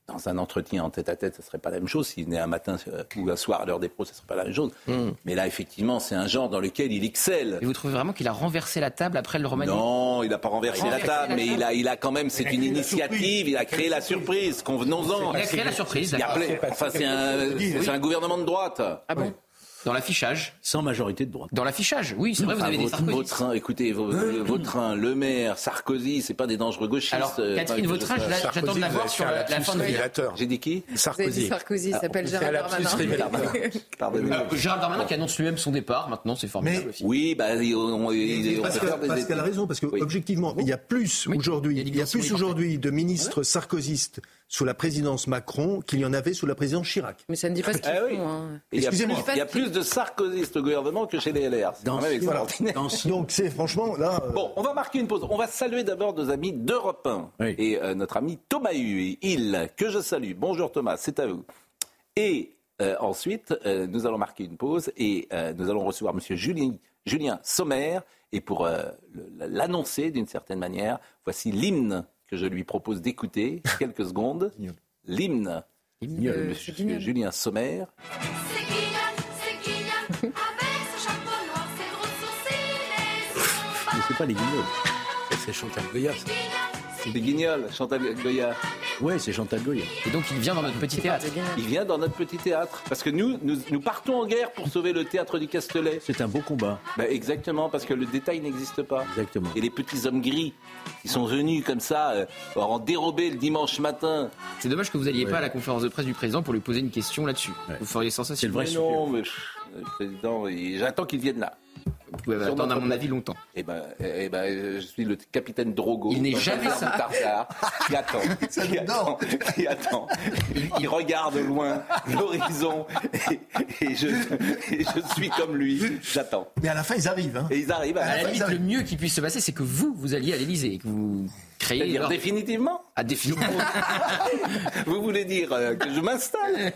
Dans un entretien en tête-à-tête, ce ne serait pas la même chose. S'il venait un matin euh, ou un soir à l'heure des pros, ce ne serait pas la même chose. Mm. Mais là, effectivement, c'est un genre dans lequel il excelle. Et vous trouvez vraiment qu'il a renversé la table après le Roumanie Non, il n'a pas renversé, la table, la mais il a, il a quand même, c'est une initiative, il a créé la surprise, convenons-en. Il a créé la surprise. Il a, enfin, c'est un, un, gouvernement de droite. Ah bon dans l'affichage. Sans majorité de droite. Dans l'affichage, oui, c'est vrai, vous avez votre, des votre train, écoutez, Vautrin, Le Maire, Sarkozy, c'est pas des dangereux gauchistes. Alors, Catherine Vautrin, j'attends de la voir sur la, la fin de vie. J'ai dit qui? Sarkozy. Sarkozy, il s'appelle Gérald Darmanin. Euh, Gérald Darmanin qui annonce lui-même son départ, maintenant, c'est formidable aussi. Oui, bah, on, on, parce qu'elle a raison, parce que objectivement, il y a plus aujourd'hui, il y a plus aujourd'hui de ministres sarkozystes sous la présidence Macron qu'il y en avait sous la présidence Chirac. Mais ça ne dit pas ce qu'ils ah oui. Hein. Excusez-moi. Il y a plus de sarkozystes au gouvernement que chez les LR. Même extraordinaire. Donc c'est franchement là. Euh... Bon, on va marquer une pause. On va saluer d'abord nos amis d'Europe 1 oui. et euh, notre ami Thomas Hu, il que je salue. Bonjour Thomas, c'est à vous. Et euh, ensuite, euh, nous allons marquer une pause et nous allons recevoir Monsieur Julien, Julien Sommer. Et pour l'annoncer d'une certaine manière, voici l'hymne que je lui propose d'écouter quelques secondes. L'hymne de euh, Monsieur Julien Sommer. C'est Guignol, c'est Guignol, avec son chapeau noir, ses gros sourcils, Mais c'est pas les guignols, c'est Chantal Goya. C'est des guignols, Chantal Goya. Ouais, c'est Chantal Goya. Et donc il vient dans notre petit théâtre. Il vient dans notre petit théâtre. Parce que nous, nous, nous partons en guerre pour sauver le théâtre du Castellet. C'est un beau combat. Ben exactement, parce que le détail n'existe pas. Exactement. Et les petits hommes gris qui sont venus comme ça, euh, en dérobé le dimanche matin. C'est dommage que vous n'alliez ouais. pas à la conférence de presse du président pour lui poser une question là-dessus. Ouais. Vous feriez sensation. C'est le vrai mais Non, mais pff, le président, j'attends qu'il vienne là. Vous pouvez attendre, à mon avis, longtemps. Eh ben, eh ben, je suis le capitaine Drogo. Il n'est jamais ça. Tartare, qui attend. Ça qui attend. Qui attend. Il, il regarde loin l'horizon et, et, je, et je suis comme lui. J'attends. Mais à la fin, ils arrivent. Hein. Et ils arrivent. À, à la, la limite, le mieux qui puisse se passer, c'est que vous, vous alliez à l'Élysée et que vous créez. Dire définitivement Ah, définitivement. vous voulez dire euh, que je m'installe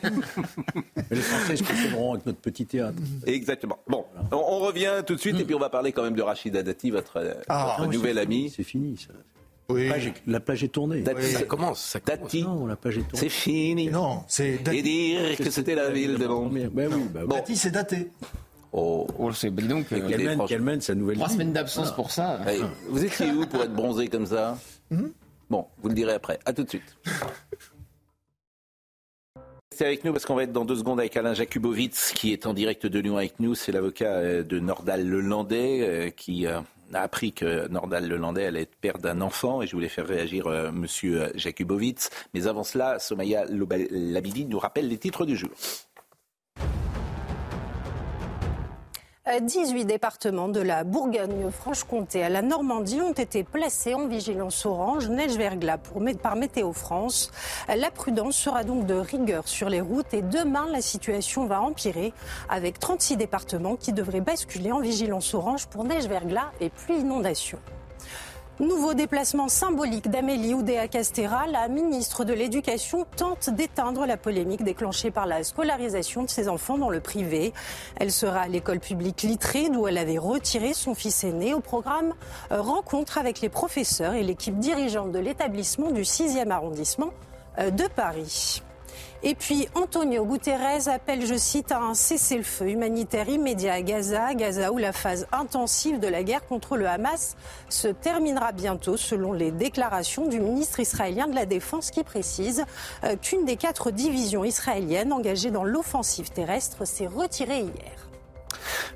Les Français se consoleront avec notre petit théâtre. Exactement. Bon, on, on revient tout de suite et puis on va parler quand même de Rachida Dati, votre, ah, votre nouvelle amie. C'est fini, ça. Oui. La, plage est, la plage est tournée. Dati, oui. ça commence. Ça Dati. Non, la plage est tournée. C'est fini. Non, c'est Et dire que c'était la ville de mon. Ben oui, ben bon. Dati, c'est daté. Oh, oh c'est donc. Euh, qu'elle mène, qu mène, sa nouvelle Trois vie. semaines d'absence ah. pour ça. Hey, vous étiez où pour être bronzé comme ça? -hmm. Bon, vous le direz après. À tout de suite. Restez avec nous parce qu'on va être dans deux secondes avec Alain Jakubowicz qui est en direct de Lyon avec nous. C'est l'avocat de Nordal Lelandais qui a appris que Nordal Lelandais allait être père d'un enfant et je voulais faire réagir euh, Monsieur Jakubowicz. Mais avant cela, Somaya Labidi nous rappelle les titres du jour. 18 départements de la Bourgogne-Franche-Comté à la Normandie ont été placés en vigilance orange neige-verglas par Météo France. La prudence sera donc de rigueur sur les routes et demain la situation va empirer avec 36 départements qui devraient basculer en vigilance orange pour neige-verglas et pluie inondation. Nouveau déplacement symbolique d'Amélie Oudéa-Castéra, la ministre de l'Éducation tente d'éteindre la polémique déclenchée par la scolarisation de ses enfants dans le privé. Elle sera à l'école publique Littré, d'où elle avait retiré son fils aîné au programme Rencontre avec les professeurs et l'équipe dirigeante de l'établissement du 6e arrondissement de Paris. Et puis Antonio Guterres appelle, je cite, à un cessez-le-feu humanitaire immédiat à Gaza, Gaza où la phase intensive de la guerre contre le Hamas se terminera bientôt, selon les déclarations du ministre israélien de la Défense qui précise qu'une des quatre divisions israéliennes engagées dans l'offensive terrestre s'est retirée hier.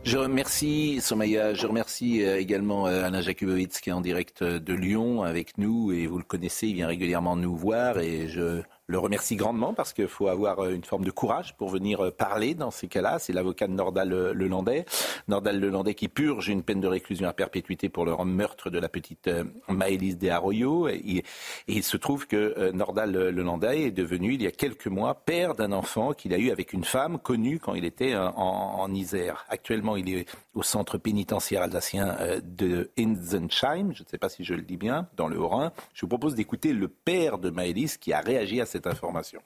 Je remercie Somaya, je remercie également Alain Jakubowicz qui est en direct de Lyon avec nous et vous le connaissez, il vient régulièrement nous voir et je le remercie grandement parce qu'il faut avoir euh, une forme de courage pour venir euh, parler dans ces cas-là. C'est l'avocat de Nordal euh, Lelandais. Nordal Lelandais qui purge une peine de réclusion à perpétuité pour le meurtre de la petite Maëlys de Arroyo. Et, il se trouve que Nordal Lelandais est devenu, il y a quelques mois, père d'un enfant qu'il a eu avec une femme connue quand il était en, Isère. Actuellement, il est au centre pénitentiaire alsacien de Insensheim, je ne sais pas si je le dis bien, dans le Haut-Rhin. Je vous propose d'écouter le père de Maëlys qui a réagi à cette information.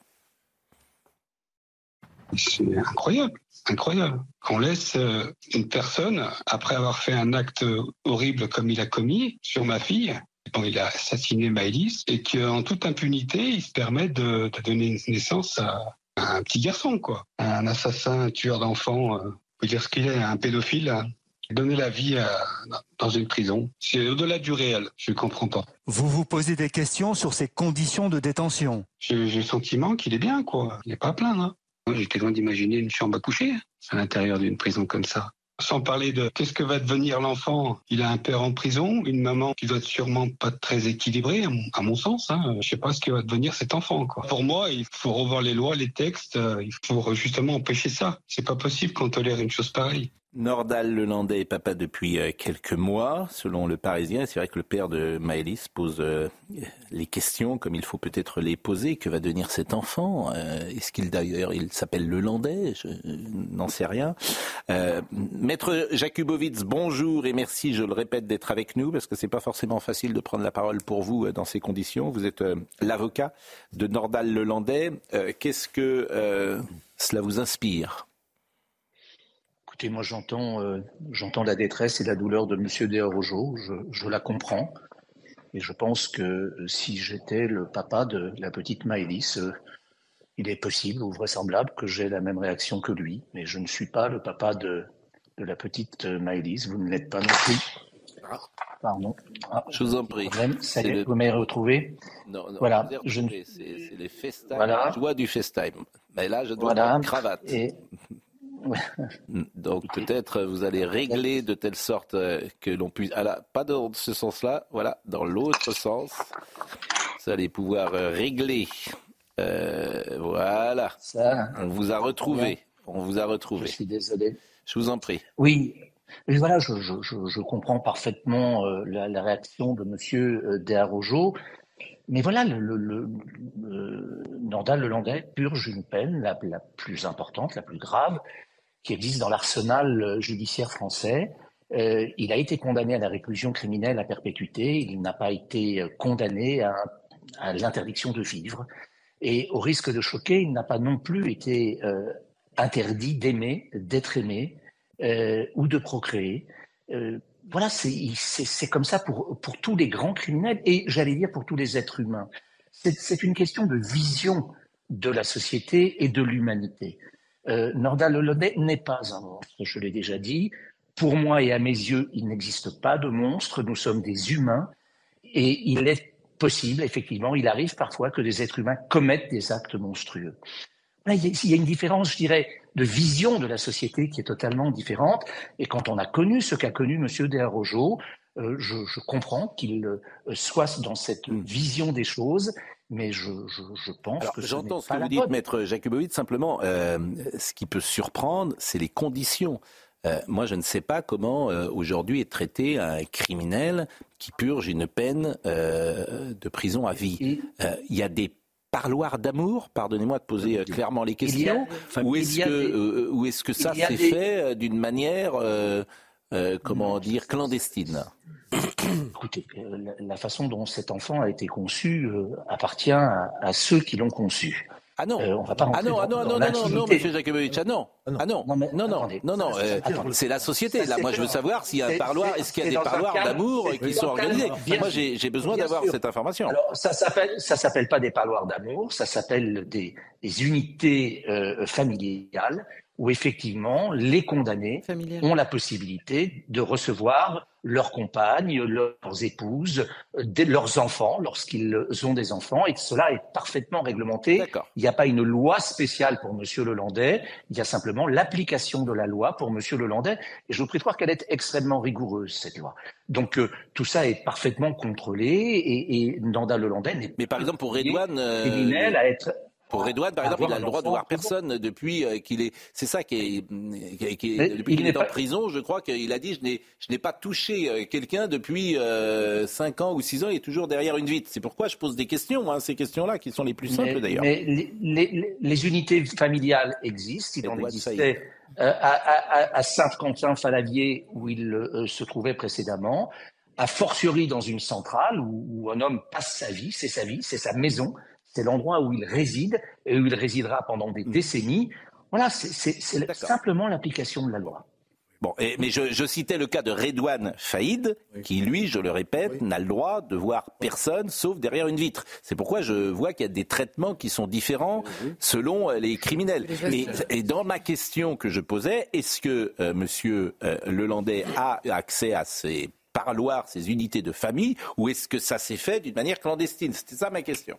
C'est incroyable, incroyable. Qu'on laisse euh, une personne, après avoir fait un acte horrible comme il a commis sur ma fille, bon, il a assassiné Maëlys, et qu'en toute impunité, il se permet de, donner naissance à, un petit garçon, quoi. Un assassin, un tueur d'enfants, euh, faut dire ce qu'il est, un pédophile. Donner la vie à- dans une prison. C'est au-delà du réel, je ne comprends pas. Vous vous posez des questions sur ces conditions de détention. J'ai le sentiment qu'il est bien, quoi. Il n'est pas à plaindre. Hein. Moi, J'étais loin d'imaginer une chambre à coucher à l'intérieur d'une prison comme ça. Sans parler de qu'est-ce que va devenir l'enfant? Il a un père en prison, une maman qui doit être sûrement pas très équilibrée, à mon, à mon sens. Hein. Je sais pas ce que va devenir cet enfant. Quoi. Pour moi, il faut revoir les lois, les textes. euh, Il faut justement empêcher ça. C'est pas possible qu'on tolère une chose pareille. Nordal Lelandais est papa depuis euh, quelques mois, selon le Parisien. C'est vrai que le père de Maëlys pose euh, les questions comme il faut peut-être les poser. Que va devenir cet enfant Euh, Est-ce qu'il d'ailleurs il s'appelle Lelandais? Je n'en sais rien. Maître Jakubowicz, bonjour et merci, je le répète, d'être avec nous parce que c'est pas forcément facile de prendre la parole pour vous dans ces conditions. Vous êtes l'avocat de Nordal Lelandais. Qu'est-ce que cela vous inspire? Écoutez, moi j'entends euh, j'entends la détresse et la douleur de Monsieur Desrogeaux, je, je la comprends. Et je pense que si j'étais le papa de la petite Maëlys, euh, il est possible ou vraisemblable que j'ai la même réaction que lui. Mais je ne suis pas le papa de, de la petite euh, Maëlys, vous ne l'êtes pas non plus. Pardon. Ah, Je vous en prie. problème, ça y C'est est, le- vous m'avez retrouvé Non, non, Voilà, je c'est c'est les FaceTime, Voilà. la joie du FaceTime. Mais là, je dois Voilà. avoir une cravate. Et- Donc peut-être vous allez régler de telle sorte euh, que l'on puisse... Ah là, pas dans ce sens-là, voilà, dans l'autre sens. Vous allez pouvoir euh, régler. Euh, voilà. On vous a retrouvé. On vous a retrouvé. Je suis désolé. Je vous en prie. Oui, mais voilà, je, je, je, je comprends parfaitement euh, la, la réaction de Monsieur euh, Desarrojo. Mais voilà, le, le, le, le- Nordal Lelandais purge une peine la, la plus importante, la plus grave, qui existe dans l'arsenal euh, judiciaire français. Euh, il a été condamné à la réclusion criminelle à perpétuité. Il n'a pas été euh, condamné à, l'interdiction de vivre. Et au risque de choquer, il n'a pas non plus été interdit d'aimer, d'être aimé ou de procréer. Voilà, c'est comme ça pour, tous les grands criminels et j'allais dire pour tous les êtres humains. C'est une question de vision de la société et de l'humanité. Euh, Nordal n'est pas un monstre, je l'ai déjà dit. Pour moi et à mes yeux, il n'existe pas de monstre. Nous sommes des humains et il est possible, effectivement, il arrive parfois que des êtres humains commettent des actes monstrueux. Là, il y a- une différence, je dirais, de vision de la société qui est totalement différente. Et quand on a connu ce qu'a connu M. Desarrojo, euh, je, je comprends qu'il euh, soit dans cette vision des choses, mais je, je, je pense Alors, que j'entends ce que vous dites, maître Jakubowicz. Simplement, euh, ce qui peut surprendre, c'est les conditions. Euh, moi, je ne sais pas comment euh, aujourd'hui est traité un criminel qui purge une peine de prison à vie. Il y a des parloirs d'amour, pardonnez-moi de poser clairement les a- questions, ou est-ce que, des- ça s'est des- fait d'une manière, euh, euh, comment dire, clandestine? Écoutez, euh, la, la façon dont cet enfant a été conçu euh, appartient à, à ceux qui l'ont conçu. Ah non, on va pas Ah non, ah dans- non, dans non, non, non, non, monsieur Jakubowicz, ah non, ah non, non, non, non, non, non, euh, c'est la société. Là, moi, je veux savoir s'il y a un parloir, est-ce qu'il y a des parloirs d'amour qui sont organisés? bien Moi, j'ai besoin d'avoir cette information. Alors, ça s'appelle, ça s'appelle pas des parloirs d'amour, ça s'appelle des, des unités euh, familiales où effectivement les condamnés ont la possibilité de recevoir leurs compagnes, leurs épouses, euh, leurs enfants, lorsqu'ils ont des enfants, et cela est parfaitement réglementé. Il n'y a pas une loi spéciale pour Monsieur Lelandais, il y a simplement l'application de la loi pour Monsieur Lelandais, et je vous prie de croire qu'elle est extrêmement rigoureuse, cette loi. Donc euh, tout ça est parfaitement contrôlé, et, et Nanda Lelandais n'est Mais par exemple, pour Redouane, euh, criminel à être... Pour Redouane, par à exemple, il a le droit de voir personne depuis euh, qu'il est. C'est ça qui est. qui- qui est- depuis il qu'il est n'est en prison, je crois qu'il a dit je n'ai je n'ai pas touché euh, quelqu'un depuis 5 ans ou 6 ans. Il est toujours derrière une vitre. C'est pourquoi je pose des questions, hein, ces questions-là, qui sont les plus simples d'ailleurs. Mais les, les- les unités familiales existent. Il en existait euh, à, à- à Saint-Quentin-Falavier où il euh, se trouvait précédemment, à fortiori dans une centrale où, où un homme passe sa vie, c'est sa vie, c'est sa maison, c'est l'endroit où il réside et où il résidera pendant Mm. des décennies. Voilà, c'est- simplement l'application de la loi. Bon, et- mais je, je citais le cas de Redouane Faïd, qui lui, je le répète, n'a le droit de voir personne sauf derrière une vitre. C'est pourquoi je vois qu'il y a des traitements qui sont différents selon euh, les criminels. Et, et dans ma question que je posais, est-ce que euh, Monsieur euh, Lelandais a accès à ces parloirs, ces unités de famille, ou est-ce que ça s'est fait d'une manière clandestine? C'était ça ma question.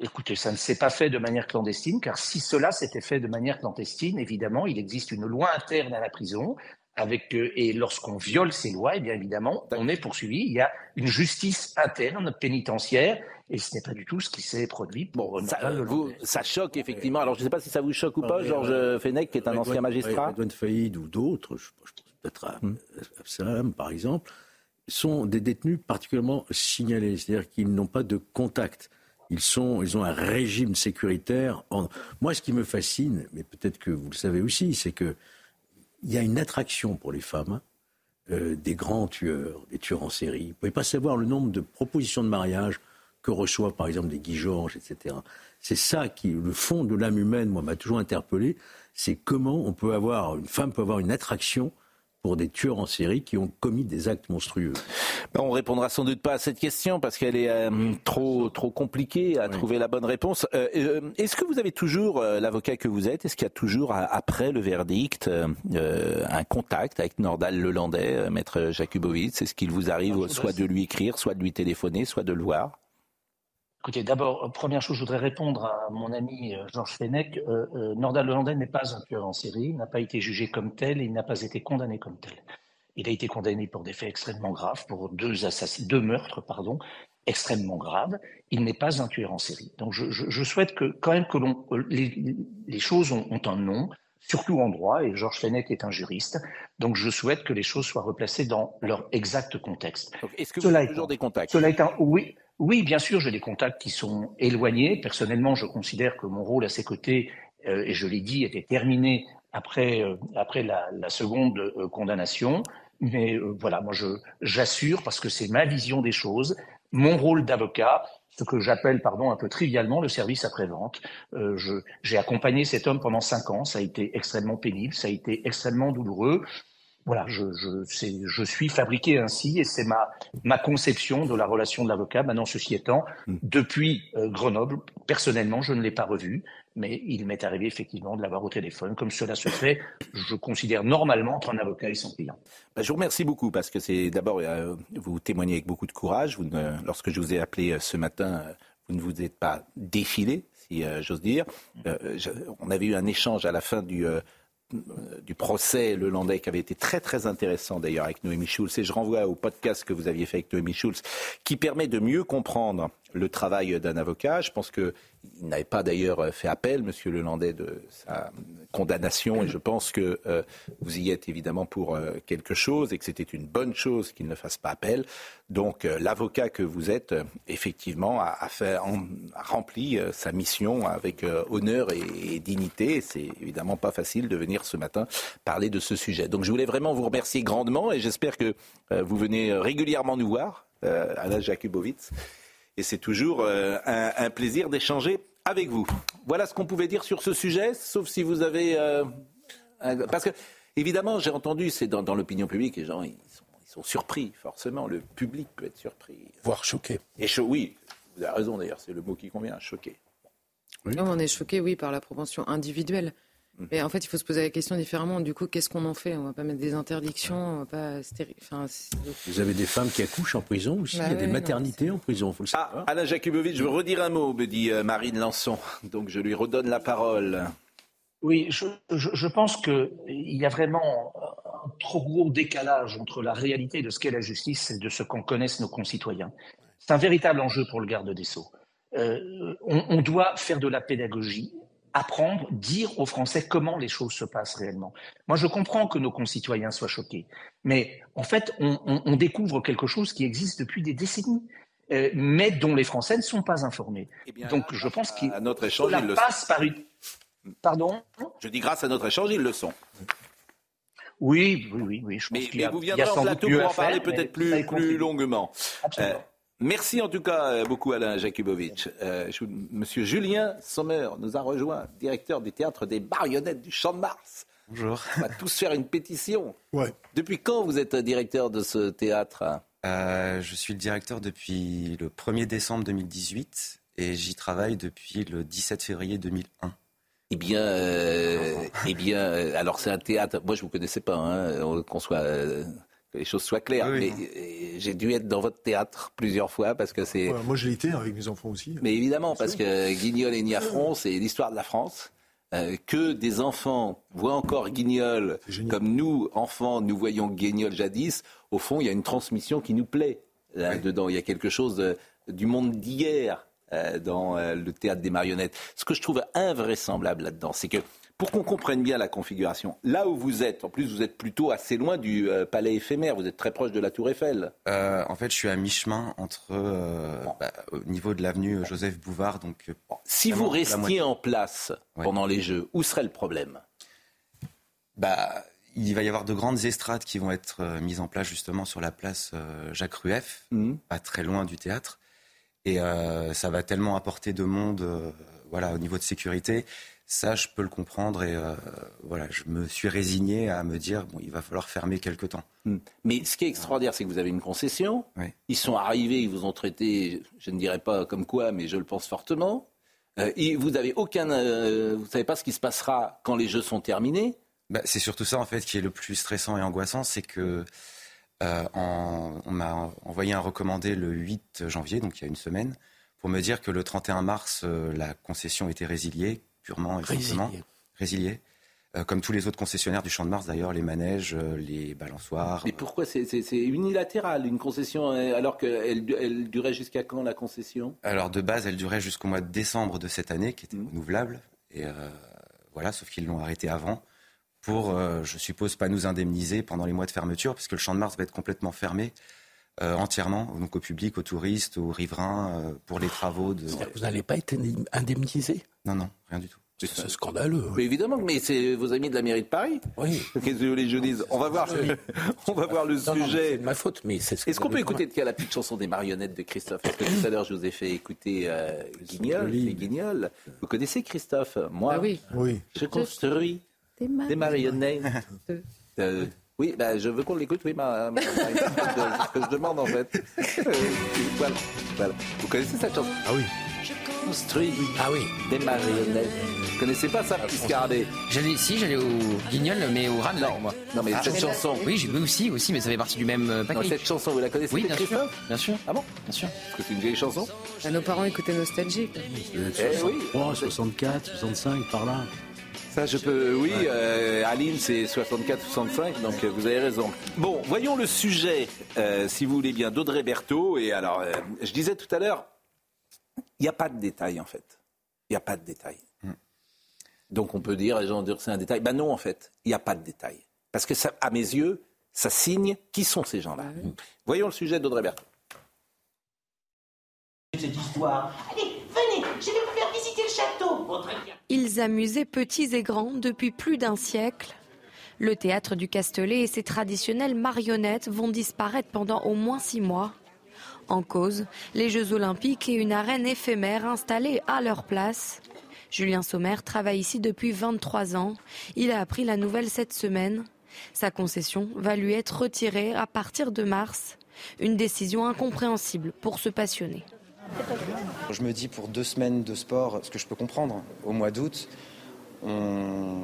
Écoutez, ça ne s'est pas fait de manière clandestine, car si cela s'était fait de manière clandestine, évidemment, il existe une loi interne à la prison. Avec, euh, et lorsqu'on viole ces lois, eh bien évidemment, on est poursuivi. Il y a une justice interne pénitentiaire, et ce n'est pas du tout ce qui s'est produit pour Ça, Nordal euh, vous- ça choque effectivement. Alors je ne sais pas si ça vous choque ou pas, Ouais, Georges ouais. Fenech, qui est un ancien magistrat. Redouane Faïd ou d'autres, je, je pense peut-être à Absalem par exemple, sont des détenus particulièrement signalés, c'est-à-dire qu'ils n'ont pas de contact. Ils, sont, ils ont un régime sécuritaire. Moi, ce qui me fascine, mais peut-être que vous le savez aussi, c'est que il y a une attraction pour les femmes, euh, des grands tueurs, des tueurs en série. Vous ne pouvez pas savoir le nombre de propositions de mariage que reçoivent par exemple des Guy Georges, etc. C'est ça qui, le fond de l'âme humaine, moi, m'a toujours interpellé. C'est comment on peut avoir, une femme peut avoir une attraction pour des tueurs en série qui ont commis des actes monstrueux. Ben, On répondra sans doute pas à cette question parce qu'elle est euh, trop trop compliquée à trouver la bonne réponse. Euh, euh, Est-ce que vous avez toujours euh, l'avocat que vous êtes Est-ce qu'il y a toujours après le verdict un contact avec Nordal Lelandais, euh, maître Jakubowicz? Est-ce qu'il vous arrive soit de lui écrire, soit de lui téléphoner, soit de le voir? Écoutez, d'abord, euh, première chose, je voudrais répondre à mon ami euh, Georges Fenech. Euh, euh, Nordal Lelandais n'est pas un tueur en série, il n'a pas été jugé comme tel et il n'a pas été condamné comme tel. Il a été condamné pour des faits extrêmement graves, pour deux, assassins, deux meurtres, pardon, extrêmement graves. Il n'est pas un tueur en série. Donc je, je- je souhaite que quand même que l'on, euh, les, les choses ont, ont un nom, surtout en droit, et Georges Fenech est un juriste. Donc je souhaite que les choses soient replacées dans leur exact contexte. Est-ce que vous Cela avez toujours des contacts? cela étant, oui, oui, bien sûr, j'ai des contacts qui sont éloignés. Personnellement, je considère que mon rôle à ses côtés, euh, et je l'ai dit, était terminé après, euh, après la, la seconde euh, condamnation. Mais euh, voilà, moi, j'assure, parce que c'est ma vision des choses, mon rôle d'avocat, ce que j'appelle, pardon, un peu trivialement, le service après-vente. Euh, j'ai accompagné cet homme pendant cinq ans. Ça a été extrêmement pénible, ça a été extrêmement douloureux voilà, je, je, c'est- je suis fabriqué ainsi et c'est ma, ma conception de la relation de l'avocat. Maintenant, ceci étant, depuis euh, Grenoble, personnellement, je ne l'ai pas revu, mais il m'est arrivé effectivement de l'avoir au téléphone, comme cela se fait, je considère normalement entre un avocat et son client. Ben, je vous remercie beaucoup parce que c'est d'abord euh, vous témoignez avec beaucoup de courage. Vous ne- lorsque je vous ai appelé euh, ce matin, vous ne vous êtes pas défilé, si euh, j'ose dire. Je- on avait eu un échange à la fin du du procès Le Landais qui avait été très très intéressant d'ailleurs avec Noémie Schulz. Et je renvoie au podcast que vous aviez fait avec Noémie Schulz qui permet de mieux comprendre le travail d'un avocat. Je pense que il n'avait pas d'ailleurs fait appel, Monsieur Lelandais, de sa condamnation, et je pense que euh, vous y êtes évidemment pour euh, quelque chose et que c'était une bonne chose qu'il ne fasse pas appel. Donc euh, l'avocat que vous êtes, effectivement, a, rempli sa mission avec honneur et, et dignité. C'est évidemment pas facile de venir ce matin parler de ce sujet. Donc je voulais vraiment vous remercier grandement et j'espère que vous venez régulièrement nous voir, Alain Jakubowicz. Et c'est toujours euh, un, un plaisir d'échanger avec vous. Voilà ce qu'on pouvait dire sur ce sujet, sauf si vous avez... euh, un- parce que, évidemment, j'ai entendu, c'est dans, dans l'opinion publique, les gens, ils sont, ils sont surpris, forcément. Le public peut être surpris. Voire choqué. Et cho- oui, vous avez raison d'ailleurs, c'est le mot qui convient, choqué. Non, on est choqué, oui, par la propension individuelle. Et en fait, il faut se poser la question différemment. Du coup, qu'est-ce qu'on en fait? On va pas mettre des interdictions, on va pas stéri- enfin, c'est- Vous avez des femmes qui accouchent en prison aussi. Bah Il y a des non, maternités en prison, faut le savoir. Alain Jakubowicz, je veux redire un mot, me dit euh, Marine Lançon. Donc je lui redonne la parole. Oui, je, je, je pense qu'il y a vraiment un trop gros décalage entre la réalité de ce qu'est la justice et de ce qu'en connaissent nos concitoyens. C'est un véritable enjeu pour le garde des Sceaux. Euh, on, on doit faire de la pédagogie, apprendre, dire aux Français comment les choses se passent réellement. Moi, je comprends que nos concitoyens soient choqués, mais en fait, on, on- on découvre quelque chose qui existe depuis des décennies, euh, mais dont les Français ne sont pas informés. Donc, je pense qu'il notre échange, ils le par une... Pardon? Je dis grâce à notre échange, ils le sont. Oui, oui, oui, oui. Je pense Mais, qu'il y mais a- vous viendrez en sans doute plateau pour en parler peut-être plus, plus longuement. Absolument. Euh, merci en tout cas euh, beaucoup Alain Jakubowicz. Euh, je- Monsieur Julien Sommer nous a rejoint, directeur du théâtre des marionnettes du Champ de Mars. Bonjour. On va tous faire une pétition. Ouais. Depuis quand vous êtes directeur de ce théâtre Euh, je suis le directeur depuis le 1er décembre 2018 et j'y travaille depuis le 17 février 2001. Eh bien, euh, eh bien, alors c'est un théâtre. Moi, je vous connaissais pas, hein, qu'on soit, euh, que les choses soient claires. Oui, mais euh, j'ai dû être dans votre théâtre plusieurs fois parce que c'est. Moi, je l'ai été avec mes enfants aussi. Mais évidemment, parce que Guignol et Niafron, c'est l'histoire de la France. Euh, que des enfants voient encore Guignol comme nous, enfants, nous voyons Guignol jadis, au fond, il y a une transmission qui nous plaît là-dedans. Il y a quelque chose de- du monde d'hier euh, dans euh, le théâtre des marionnettes. Ce que je trouve invraisemblable là-dedans, c'est que pour qu'on comprenne bien la configuration, là où vous êtes, en plus vous êtes plutôt assez loin du euh, palais éphémère, vous êtes très proche de la tour Eiffel. Euh, en fait, je suis à mi-chemin entre euh, bah, au niveau de l'avenue Joseph Bouvard. Donc, Si vous restiez en place pendant les Jeux, où serait le problème? Bah, il va y avoir de grandes estrades qui vont être mises en place justement sur la place Jacques Rueff, Mhm. pas très loin du théâtre. Et ça va tellement apporter de monde, voilà, au niveau de sécurité. Ça, je peux le comprendre et euh, voilà, je me suis résigné à me dire bon, il va falloir fermer quelque temps. Hmm. Mais ce qui est extraordinaire, c'est que vous avez une concession. Ils sont arrivés, ils vous ont traité, je ne dirais pas comme quoi, mais je le pense fortement. Euh, et vous avez aucun, euh, vous savez pas ce qui se passera quand les Jeux sont terminés. Bah, c'est surtout ça en fait qui est le plus stressant et angoissant, c'est que euh, en- on m'a envoyé un recommandé le 8 janvier, donc il y a une semaine, pour me dire que le 31 mars, la concession était résiliée, purement et simplement. Résiliée. Euh, comme tous les autres concessionnaires du Champ de Mars d'ailleurs, les manèges, euh, les balançoires. Mais pourquoi c'est unilatéral une concession euh, alors qu'elle elle durait jusqu'à quand la concession? Alors de base, elle durait jusqu'au mois de décembre de cette année, qui était Mmh. renouvelable. Et euh, voilà, sauf qu'ils l'ont arrêté avant pour, euh, je suppose, pas nous indemniser pendant les mois de fermeture, puisque le Champ de Mars va être complètement fermé euh, entièrement, donc au public, aux touristes, aux riverains, euh, pour les travaux de. Vous n'allez pas être indemnisé? Non, non, rien du tout. C'est scandaleux. Mais évidemment, mais c'est vos amis de la mairie de Paris. Oui. Qu'est-ce que vous voulez que je dise On va voir, on va voir le Non, sujet. c'est de ma faute, mais c'est. Est-ce qu'on peut écouter de la petite chanson des marionnettes de Christophe Parce que tout à l'heure, je vous ai fait écouter euh, Guignol, les Guignols. Vous connaissez Christophe Moi, Ah oui. Oui. je construis des marionnettes. Euh, oui, bah, je veux qu'on l'écoute, oui, ma, ma- ma- c'est ce que je demande en fait. Euh, voilà, voilà. Vous connaissez cette chanson? Ah oui. Je construis ah oui. des marionnettes. Vous connaissez pas ça, Piscardé J'allais, si, j'allais au Guignol, mais au Ram, non, moi. Non, mais cette chanson. Oui, j'ai vu aussi, aussi, mais ça fait partie du même euh, Non, paquet. cette chanson, vous la connaissez Oui, bien sûr, bien sûr. Ah bon? Bien sûr. Parce que c'est une vieille chanson Ah, nos parents écoutaient Nostalgie. Eh oui. 64, 65, par là. Ça, je peux. Oui, euh, Aline, c'est 64-65, donc euh, vous avez raison. Bon, voyons le sujet, euh, si vous voulez bien, d'Audrey Berthaud. Et alors, euh, je disais tout à l'heure, n'y a pas de détail, en fait. Il n'y a pas de détail. Donc, on peut dire, les gens c'est un détail. Ben non, en fait, il n'y a pas de détail. Parce que, ça, à mes yeux, ça signe qui sont ces gens-là. Voyons le sujet d'Audrey Berthaud. cette histoire. Allez, venez, je vais vous faire visiter le château. Bon, très bien. Ils amusaient petits et grands depuis plus d'un siècle. Le théâtre du Castellet et ses traditionnelles marionnettes vont disparaître pendant au moins six mois. En cause, les Jeux olympiques et une arène éphémère installée à leur place. Julien Sommer travaille ici depuis 23 ans. Il a appris la nouvelle cette semaine. Sa concession va lui être retirée à partir de mars. Une décision incompréhensible pour ce passionné. Je me dis pour deux semaines de sport, ce que je peux comprendre, au mois d'août, on,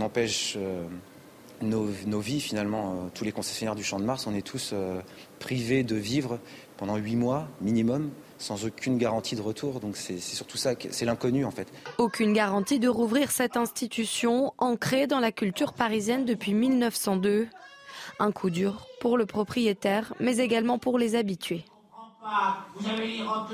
empêche euh, nos, nos vies finalement. Euh, tous les concessionnaires du Champ de Mars, on est tous euh, privés de vivre pendant huit mois minimum, sans aucune garantie de retour. Donc c'est surtout ça, c'est l'inconnu en fait. Aucune garantie de rouvrir cette institution ancrée dans la culture parisienne depuis 1902. Un coup dur pour le propriétaire, mais également pour les habitués.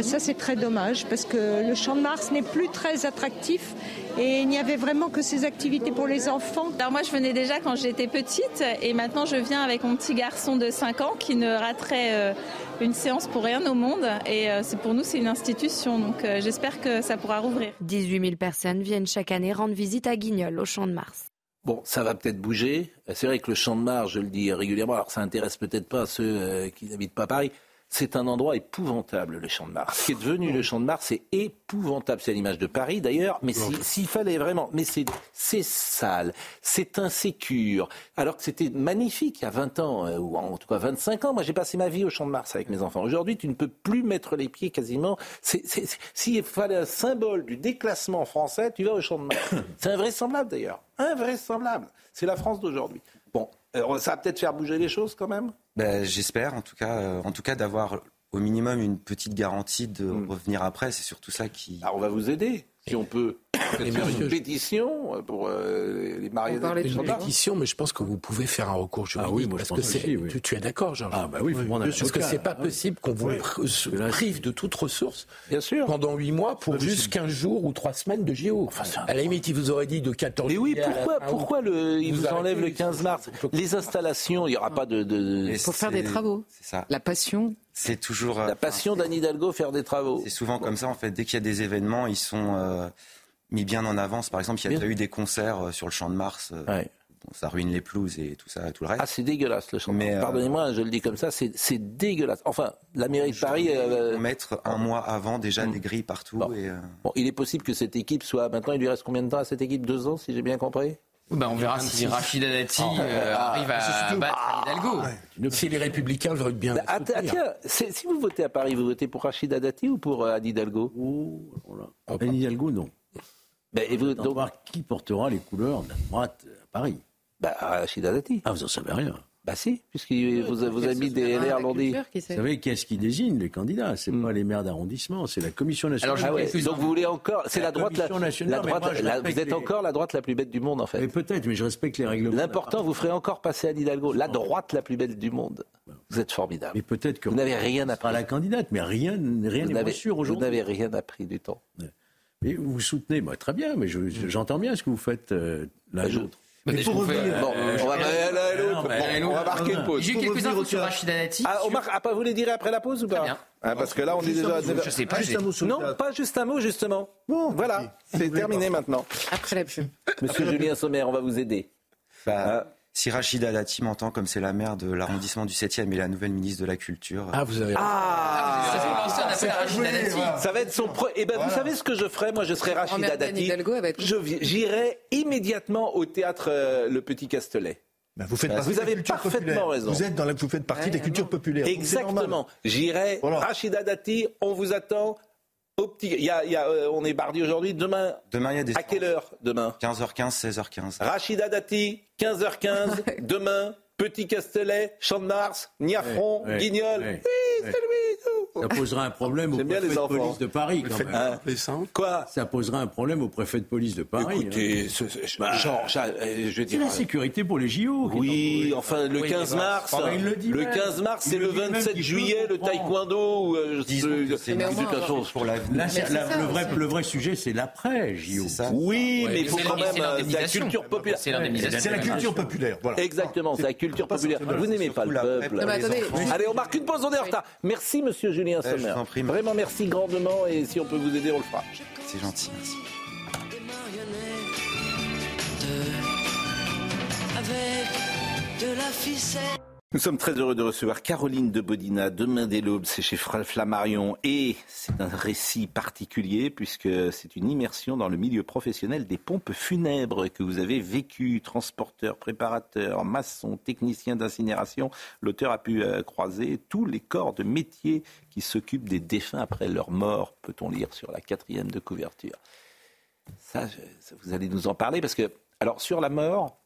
Ça, c'est très dommage parce que le Champ de Mars n'est plus très attractif et il n'y avait vraiment que ces activités pour les enfants. Alors moi je venais déjà quand j'étais petite et maintenant je viens avec mon petit garçon de 5 ans qui ne raterait euh, une séance pour rien au monde et euh, c'est pour nous c'est une institution donc euh, j'espère que ça pourra rouvrir. 18 000 personnes viennent chaque année rendre visite à Guignol, au Champ de Mars. Bon, ça va peut-être bouger. C'est vrai que le champ de Mars, je le dis régulièrement, alors ça intéresse peut-être pas ceux qui n'habitent pas Paris. C'est un endroit épouvantable, le champ de Mars. Ce qui est devenu le champ de Mars, c'est épouvantable. C'est à l'image de Paris d'ailleurs, mais si- s'il fallait vraiment. Mais c'est sale, c'est insécure. Alors que c'était magnifique il y a 20 ans, euh, ou en tout cas 25 ans. Moi, j'ai passé ma vie au champ de Mars avec mes enfants. Aujourd'hui, tu ne peux plus mettre les pieds quasiment. S'il fallait un symbole du déclassement français, tu vas au champ de Mars. C'est invraisemblable d'ailleurs. Invraisemblable. C'est la France d'aujourd'hui. Bon, euh, ça va peut-être faire bouger les choses quand même? Ben, J'espère en tout cas, euh, en tout cas d'avoir au minimum une petite garantie de revenir après. C'est surtout ça qui. Alors on va vous aider si on peut. Une pétition pour euh, les marionnettes. Une pétition, mais je pense que vous pouvez faire un recours juridique. oui, moi, je parce pense que c'est, oui. tu, tu es d'accord, Georges Ah, bah oui, Parce que c'est pas là. possible qu'on vous Oui. se prive de toute ressource Bien sûr. pendant 8 mois pour juste 15 jours ou 3 semaines de JO. à la limite, il vous aurait dit de 14 Mais oui, pourquoi, pourquoi le, il vous, Vous enlève le arrêtez. 15 mars Les installations, il n'y aura pas de. de... Pour faire des travaux. C'est ça. La passion. C'est toujours. euh, La passion d'Anne Hidalgo, faire des travaux. C'est souvent comme ça en fait. Dès qu'il y a des événements, ils sont euh, mis bien en avance. Par exemple, il y a Bien. déjà eu des concerts euh, sur le Champ de Mars. euh, Ouais. bon, ça ruine les pelouses et tout ça, tout le reste. Ah, c'est dégueulasse le champ. Mais, euh, Pardonnez-moi, je le dis comme ça, c'est c'est dégueulasse. Enfin, la mairie de Paris. euh, mettre un mois avant déjà des grilles partout. Bon. Et, euh, Bon, il est possible que cette équipe soit. Maintenant, il lui reste combien de temps à cette équipe? Deux ans, si j'ai bien compris? Ben, on verra si Rachida Dati Ah, euh, ah, arrive à battre Hidalgo. Si les Républicains veulent bien. Bah, ah, ah, tiens, si vous votez à Paris, vous votez pour Rachida Dati ou pour euh, Anne Hidalgo? Anne Hidalgo, non. Ben, et vous, donc, qui portera les couleurs de la droite à Paris? bah, Rachida Dati. Ah, vous en savez rien. Bah si, puisque vous, vous avez mis des LR l'ont dit. Vous savez, qu'est-ce qui désigne les candidats? C'est pas les maires d'arrondissement, c'est la commission nationale. Ah ouais, donc vous voulez encore, c'est la, droite, la, droite, moi, la- vous êtes les- encore la droite la plus bête du monde en fait. Mais peut-être, mais je respecte les règlements. L'important, vous ferez encore passer à Hidalgo, la droite la plus belle du monde. Vous êtes formidable. Mais peut-être que Vous n'avez rien appris. à la candidate, mais rien, rien Vous n'est sûr Vous aujourd'hui. n'avez rien appris du temps. Mais vous soutenez, bah, très bien, mais je- je- j'entends bien ce que vous faites euh, l'un l'autre. Mais pour revenir- euh, Bon, euh, on va, non, Bon, allez, on va marquer une pause. J'ai quelques infos sur. Rachida Dati. Ah, on marque, ah, pas vous les direz après la pause ou pas bien. Ah, Parce que là, on est Juste déjà. un à mot, 9h. Je sais pas, Juste un mot sur le Non, pas juste un mot, justement. Bon, voilà, c'est terminé maintenant. Après la pub. Monsieur Julien Sommer, on va vous aider. bah, Si Rachida Dati m'entend comme c'est la maire de l'arrondissement du 7e et la nouvelle ministre de la Culture. Ah, vous avez. Ah, à Rachida Dati. Ça va être son pre... Eh ben, vous savez ce que je ferais Moi, je serais Rachida Grand-mère d'Anne Dati. Hidalgo, elle va être Je vi- J'irai immédiatement au théâtre euh, Le Petit Castelet. Ben, vous faites partie vous de la avez culture parfaitement populaire. raison. Vous, êtes dans la, vous faites partie des cultures populaires. Exactement. J'irai. Voilà. Rachida Dati, on vous attend. Au petit... il y a, il y a, euh, on est mardi aujourd'hui. Demain, Demain, il y a des. à quelle heure Demain? 15h15, 16h15. Rachida Dati, 15h15. demain, Petit Castelet, Champ de Mars, Niafron, Ouais, ouais, Guignol. ouais, oui, c'est lui. Ça posera un problème au préfet les de police de Paris, quand même. Hein. Quoi Ça posera un problème au préfet de police de Paris. Écoutez, hein. ce- ce- Bah, genre, j'a- euh, je veux C'est dire. la sécurité pour les JO. qui est en Oui, enfin le Oui, 15 mais bah, mars, enfin, il le dit le même. 15 mars, c'est le le dit même 27 qu'il juillet, le taekwondo. euh, c'est façon, pour l'avenir. Le, vrai, aussi. le vrai sujet, c'est l'après JO. Oui, mais il faut quand même. euh, C'est la culture populaire. C'est l'indemnisation. C'est la culture populaire. Voilà. Exactement, c'est la culture populaire. Vous n'aimez pas le peuple. Allez, on marque une pause, on est en retard. Merci, monsieur Julien je Sommer. Vraiment, merci grandement. Et si on peut vous aider, on le fera. C'est gentil, merci. avec de la ficelle. Nous sommes très heureux de recevoir Caroline de Bodina, demain dès l'aube, c'est chez Flammarion et c'est un récit particulier puisque c'est une immersion dans le milieu professionnel des pompes funèbres que vous avez vécu, transporteur, préparateur, maçon, technicien d'incinération. L'auteur a pu euh, croiser tous les corps de métier qui s'occupent des défunts après leur mort, peut-on lire sur la quatrième de couverture. Ça, vous allez nous en parler parce que, alors, sur la mort,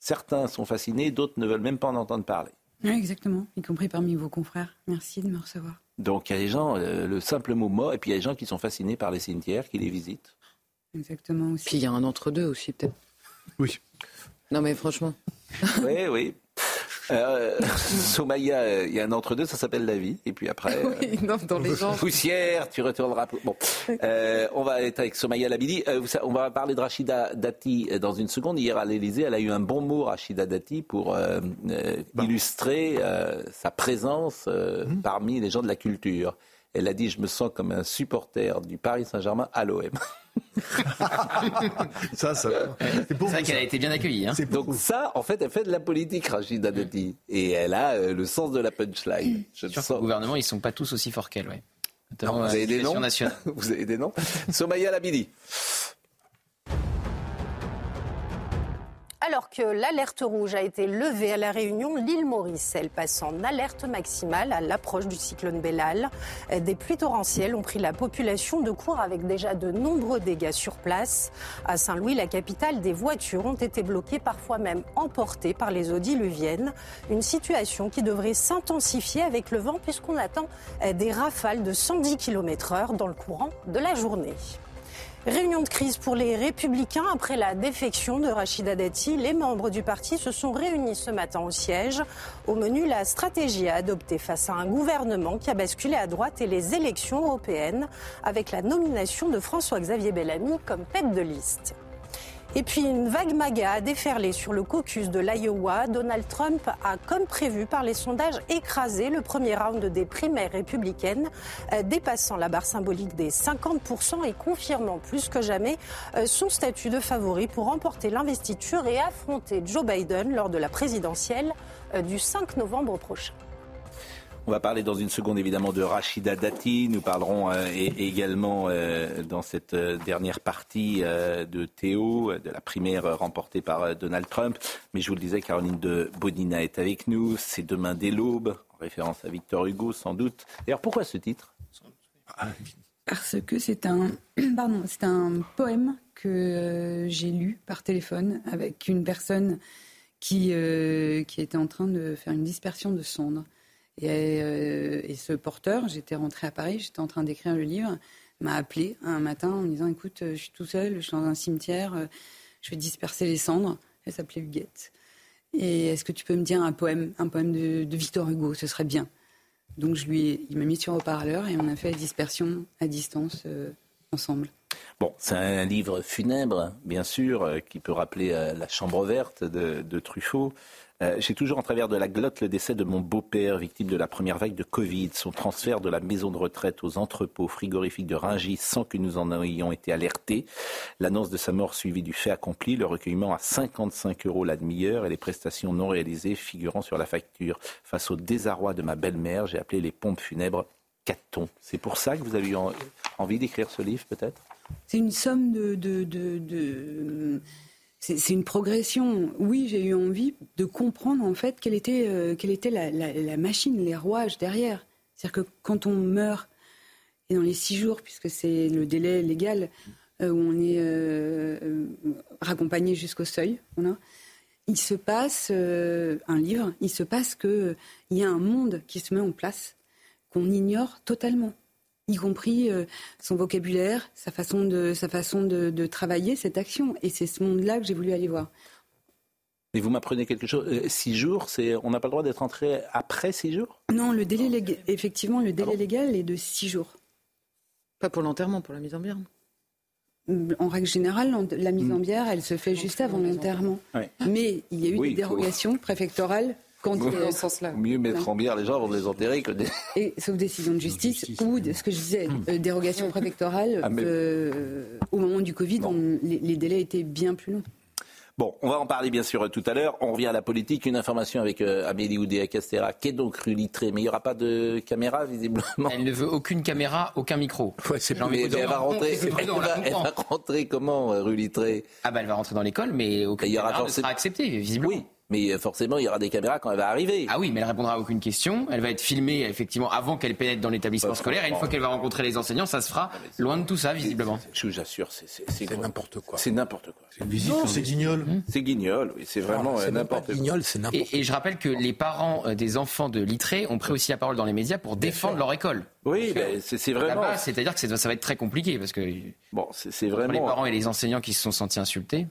certains sont fascinés, d'autres ne veulent même pas en entendre parler. Oui, exactement, y compris parmi vos confrères. Merci de me recevoir. Donc, il y a des gens, euh, le simple mot mort, et puis il y a des gens qui sont fascinés par les cimetières, qui les visitent. Exactement aussi. Puis il y a un entre-deux aussi, peut-être. Oui. Non, mais franchement. Oui, oui. Euh, Somaya, euh, il y a un entre-deux, ça s'appelle la vie. Et puis après, euh, Oui, non, dans les gens. poussière, tu retourneras. Bon, Euh, on va être avec Somaya Labidi. Euh, on va parler de Rachida Dati euh, dans une seconde. Hier à l'Élysée, elle a eu un bon mot, Rachida Dati, pour euh, euh, illustrer euh, sa présence euh, parmi les gens de la culture. Elle a dit Je me sens comme un supporter du Paris Saint-Germain à l'OM. Ça, ça. C'est vrai qu'elle a été bien accueillie. Hein. Donc ça, en fait, elle fait de la politique, Rachida Dati. Et elle a euh, le sens de la punchline. Je sens- gouvernement, ils sont pas tous aussi forts qu'elle, ouais. Notamment vous à avez des noms. Vous avez des noms Somaya Labidi. Alors que l'alerte rouge a été levée à la Réunion, l'île Maurice, elle passe en alerte maximale à l'approche du cyclone Bellal. Des pluies torrentielles ont pris la population de court avec déjà de nombreux dégâts sur place. À Saint-Louis, la capitale, des voitures ont été bloquées, parfois même emportées par les eaux diluviennes. Une situation qui devrait s'intensifier avec le vent puisqu'on attend des rafales de 110 km/h dans le courant de la journée. Réunion de crise pour les Républicains après la défection de Rachida Dati. Les membres du parti se sont réunis ce matin au siège. Au menu, la stratégie à adopter face à un gouvernement qui a basculé à droite et les élections européennes avec la nomination de François-Xavier Bellamy comme tête de liste. Et puis une vague MAGA a déferlé sur le caucus de l'Iowa. Donald Trump a, comme prévu par les sondages, écrasé le premier round des primaires républicaines, euh, dépassant la barre symbolique des 50% et confirmant plus que jamais euh, son statut de favori pour remporter l'investiture et affronter Joe Biden lors de la présidentielle euh, du 5 novembre prochain. On va parler dans une seconde évidemment de Rachida Dati. Nous parlerons euh, également euh, dans cette euh, dernière partie de Théo, de la primaire remportée par Donald Trump. Mais je vous le disais, Caroline de Bodina est avec nous. C'est demain dès l'aube, en référence à Victor Hugo sans doute. D'ailleurs, pourquoi ce titre? Parce que c'est un, poème que j'ai lu par téléphone avec une personne qui, qui était en train de faire une dispersion de cendres. Et, euh, et ce porteur, j'étais rentrée à Paris, j'étais en train d'écrire le livre, m'a appelé un matin en me disant Écoute, euh, je suis tout seul, je suis dans un cimetière, euh, je vais disperser les cendres. Elle s'appelait Huguette. Et est-ce que tu peux me dire un poème, un poème de, Victor Hugo? Ce serait bien. Donc je lui, il m'a mis sur haut-parleur et on a fait la dispersion à distance ensemble. Bon, c'est un livre funèbre, bien sûr, qui peut rappeler la chambre verte de Truffaut. Euh, J'ai toujours en travers de la glotte le décès de mon beau-père, victime de la première vague de Covid, son transfert de la maison de retraite aux entrepôts frigorifiques de Rungis sans que nous en ayons été alertés. L'annonce de sa mort suivie du fait accompli, le recueillement à 55 euros la demi-heure et les prestations non réalisées figurant sur la facture. Face au désarroi de ma belle-mère, j'ai appelé les pompes funèbres Caton. C'est pour ça que vous avez eu en- envie d'écrire ce livre, peut-être? C'est une somme de, de, de- c'est une progression. Oui, j'ai eu envie de comprendre en fait quelle était, euh, la, machine, les rouages derrière. C'est-à-dire que quand on meurt, et dans les six jours, puisque c'est le délai légal, euh, où on est euh, raccompagné jusqu'au seuil, il se passe un livre, il se passe qu'il y a un monde qui se met en place qu'on ignore totalement y compris euh, son vocabulaire, sa façon de, sa façon de, de travailler cette action. Et c'est ce monde-là que j'ai voulu aller voir. Et vous m'apprenez quelque chose. Euh, six jours, c'est, on n'a pas le droit d'être entré après six jours? Non, le délai légal, effectivement, le délai légal est de six jours. Pas pour l'enterrement, pour la mise en bière. En règle générale, la mise en Mm. bière, elle se fait juste avant l'enterrement. Ouais. Mais il y a eu Oui, des faut- dérogations préfectorales quand il y a- Vaut mieux mettre en bière les gens avant de les enterrer que de... Et sauf décision de justice, ou de, ce que je disais, euh, dérogation préfectorale, Ah, mais- euh, au moment du Covid, on- les, les délais étaient bien plus longs. Bon, on va en parler bien sûr tout à l'heure. On revient à la politique. Une information avec euh, Amélie Oudéa-Castéra. Qu'est donc Rulitré Mais il n'y aura pas de caméra, visiblement. Elle ne veut aucune caméra, aucun micro. c'est mais dire, elle va rentrer, elle va, elle comprend. va rentrer comment, euh, Rulitré Ah bah elle va rentrer dans l'école, mais aucune Il y aura caméra ne sera acceptée, visiblement. Oui, Mais euh, forcément, il y aura des caméras quand elle va arriver. Ah oui, mais elle répondra à aucune question. Elle va être filmée effectivement avant qu'elle pénètre dans l'établissement Ouais, scolaire. Et une fois qu'elle va rencontrer les enseignants, ça se fera loin de tout ça, visiblement. Je vous assure, c'est c'est n'importe quoi. C'est n'importe quoi. C'est une visite. Non, c'est guignol. C'est guignol, oui, c'est vraiment euh, n'importe quoi. guignol, c'est n'importe Et, et je rappelle que les parents euh, des enfants de Littré ont pris aussi la parole dans les médias pour défendre leur école. Oui, ben, c'est vraiment. C'est-à-dire que ça va être très compliqué parce que Bon, c'est entre les vraiment. parents et les enseignants qui se sont sentis insultés.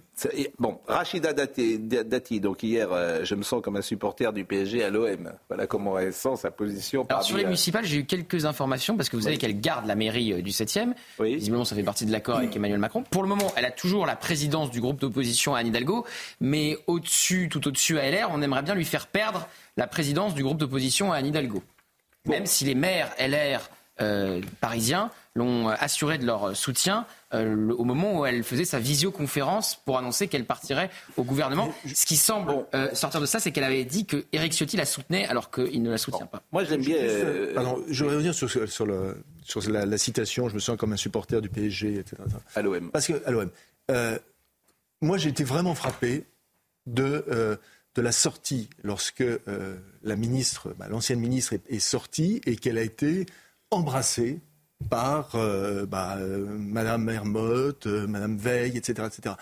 Bon, Rachida Dati, Dati, donc hier, euh, je me sens comme un supporter du PSG à l'OM. Voilà comment elle sent sa position. Alors sur les euh, municipales, j'ai eu quelques informations parce que vous savez qu'elle garde la mairie euh, du 7e. Visiblement, ça fait partie de l'accord avec Emmanuel Macron. Pour le moment, elle a toujours la présidence du groupe d'opposition à Anne Hidalgo, mais au-dessus, tout au-dessus à LR, on aimerait bien lui faire perdre la présidence du groupe d'opposition à Anne Hidalgo. Même si les maires LR euh, parisiens l'ont euh, assuré de leur soutien euh, au moment où elle faisait sa visioconférence pour annoncer qu'elle partirait au gouvernement. Ce qui semble euh, sortir de ça, c'est qu'elle avait dit que Éric Ciotti la soutenait alors qu'il ne la soutient pas. Moi, j'aime bien. Euh, pardon, je vais revenir sur, ce- sur, le, sur la, la citation. Je me sens comme un supporter du PSG, etc. À l'OM. Parce que à l'OM, euh, moi j'ai été vraiment frappé de euh, de la sortie lorsque euh, la ministre, bah, l'ancienne ministre est, sortie et qu'elle a été embrassée par euh, bah, euh, Madame Hermotte, euh, Madame Veil, etc., etc.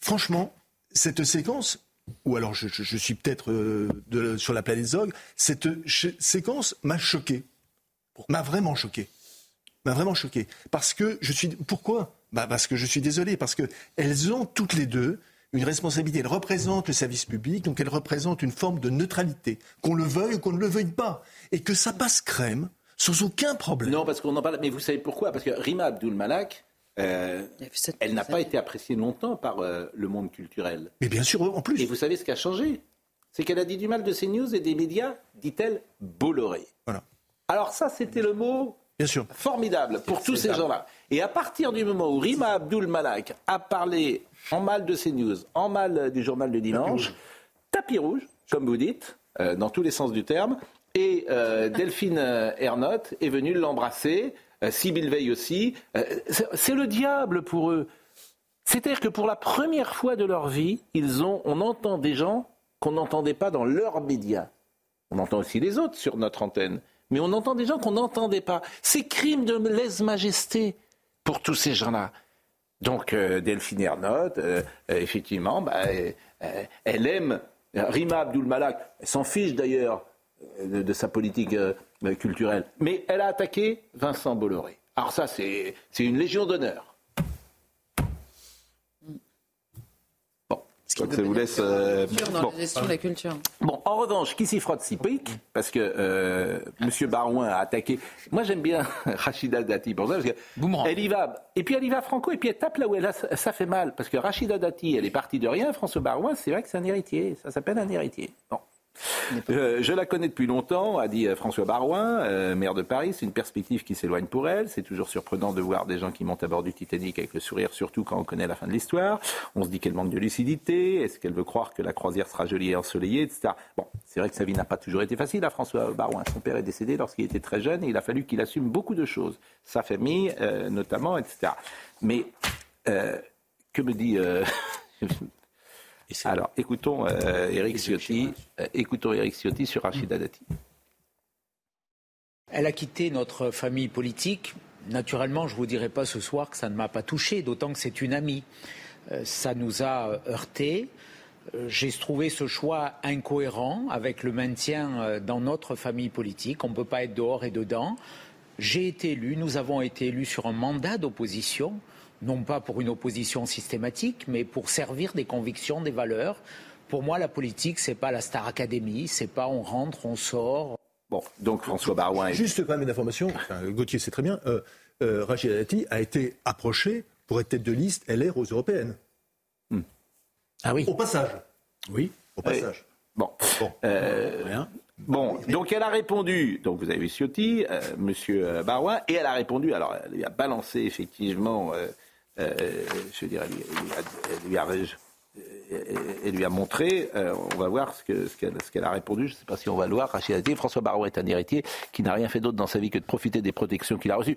Franchement, cette séquence, ou alors je, je- suis peut-être sur la planète Zog, cette séquence m'a choqué, m'a vraiment choqué, m'a vraiment choqué. Parce que je suis, pourquoi? Bah Parce que je suis désolé, parce que elles ont toutes les deux une responsabilité. Elles représentent le service public, donc elles représentent une forme de neutralité, qu'on le veuille ou qu'on ne le veuille pas, et que ça passe crème sans aucun problème. Non, parce qu'on en parle. Mais vous savez pourquoi? Parce que Rima Abdul Malak, euh, elle n'a pas été appréciée longtemps par euh, le monde culturel. Mais bien sûr, en plus. Et vous savez ce qui a changé? C'est qu'elle a dit du mal de CNews et des médias, dit-elle, Bolloré. Voilà. Alors ça, c'était le mot Bien sûr. formidable pour tous ces gens-là. Et à partir du moment où Rima Abdul Malak a parlé en mal de CNews, en mal du journal de dimanche, tapis rouge, comme vous dites, euh, dans tous les sens du terme, et euh, Delphine euh, Ernotte est venue l'embrasser, euh, Sybille Veil aussi. C'est c'est le diable pour eux. C'est-à-dire que pour la première fois de leur vie, ils ont, on entend des gens qu'on n'entendait pas dans leurs médias. On entend aussi les autres sur notre antenne, mais on entend des gens qu'on n'entendait pas. C'est crime de lèse-majesté pour tous ces gens-là. Donc euh, Delphine Ernotte, euh, euh, effectivement, bah, elle aime Rima Abdul Malak. Elle s'en fiche d'ailleurs de, de sa politique culturelle. Mais elle a attaqué Vincent Bolloré. Alors ça, c'est une légion d'honneur. Bon, donc ça vous laisse... euh, dans bon. la gestion de la culture. Bon, en revanche, qui s'y frotte s'y pique, parce que euh, M. Barouin a attaqué. Moi, j'aime bien Rachida Dati pour ça, parce que elle y va. Et puis elle y va franco, et puis elle tape là où elle a, ça fait mal, parce que Rachida Dati, elle est partie de rien. François Barouin, c'est vrai que c'est un héritier. Ça s'appelle un héritier. Bon. Euh, je la connais depuis longtemps, a dit euh, François Barouin, euh, maire de Paris. C'est une perspective qui s'éloigne pour elle. C'est toujours surprenant de voir des gens qui montent à bord du Titanic avec le sourire, surtout quand on connaît la fin de l'histoire. On se dit qu'elle manque de lucidité. Est-ce qu'elle veut croire que la croisière sera jolie et ensoleillée, etc. Bon, c'est vrai que sa vie n'a pas toujours été facile à François Barouin. Son père est décédé lorsqu'il était très jeune et il a fallu qu'il assume beaucoup de choses. Sa famille, euh, notamment, etc. Mais euh, que me dit... euh, Alors, écoutons euh, Eric Ciotti, euh, écoutons Eric Ciotti sur Rachida Dati. Elle a quitté notre famille politique. Naturellement, je ne vous dirai pas ce soir que ça ne m'a pas touché, d'autant que c'est une amie. Euh, ça nous a heurtés. Euh, J'ai trouvé ce choix incohérent avec le maintien euh, dans notre famille politique. On ne peut pas être dehors et dedans. J'ai été élu, nous avons été élus sur un mandat d'opposition, non pas pour une opposition systématique, mais pour servir des convictions, des valeurs. Pour moi, la politique, c'est pas la Star Academy, c'est pas on rentre, on sort. Bon, donc François Barouin est... Juste quand même une information, enfin, Gauthier sait très bien, euh, euh, Rachida Dati a été approché pour être tête de liste LR aux européennes. Ah oui. Au passage. Oui. Au passage. Bon. Euh, Bon, donc elle a répondu, donc vous avez vu Ciotti, euh, Monsieur euh, Barouin, et elle a répondu, alors elle lui a balancé effectivement, euh, je veux dire, elle lui, elle a, elle lui a- elle- elle lui a montré, euh, on va voir ce que- ce qu'elle ce a répondu, je ne sais pas si on va le voir, Rachida Dati, François Barouin est un héritier qui n'a rien fait d'autre dans sa vie que de profiter des protections qu'il a reçues.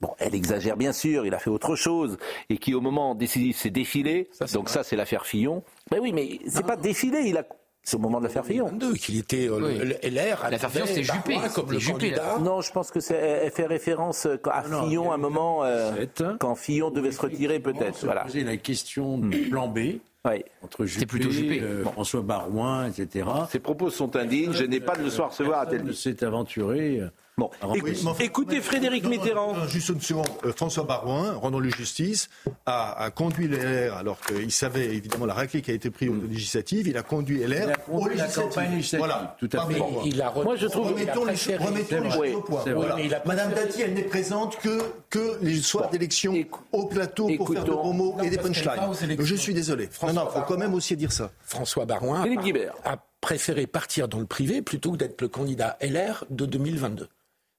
Bon, elle exagère bien sûr, il a fait autre chose, et qui au moment décisif s'est défilé, donc ça c'est l'affaire Fillon. Ben oui, mais c'est pas défilé, il a C'est au moment de l'affaire Fillon. Qu'il était euh, Oui. LR. L'affaire Fillon, c'était Juppé. Comme le candidat. Non, je pense que c'est, elle fait référence euh, à Fillon à un moment euh, quand Fillon devait se retirer peut-être. Voilà. poser la question du plan B entre Juppé, plutôt Juppé. euh, François Barouin, etc. Ses propos sont indignes. Je n'ai pas de le soir recevoir à tel s'est aventuré. Bon, Oui, enfin, écoutez Frédéric non, non, Mitterrand. non, juste une seconde. François Barouin, rendons-lui justice, a, a conduit LR alors qu'il savait évidemment la raclée qui a été prise aux législatives. Il a conduit LR Il a conduit aux la législatives. campagne législative, Voilà. tout à fait. Il a Moi, je trouve- Remettons les, choses au point. Voilà. A Madame Dati, elle n'est présente que, que les soirs d'élection au plateau pour faire de bons mots Non, et des punchlines. Je suis désolé. Non, non, il faut quand même aussi dire ça. François Barouin a préféré partir dans le privé plutôt que d'être le candidat LR de 2022.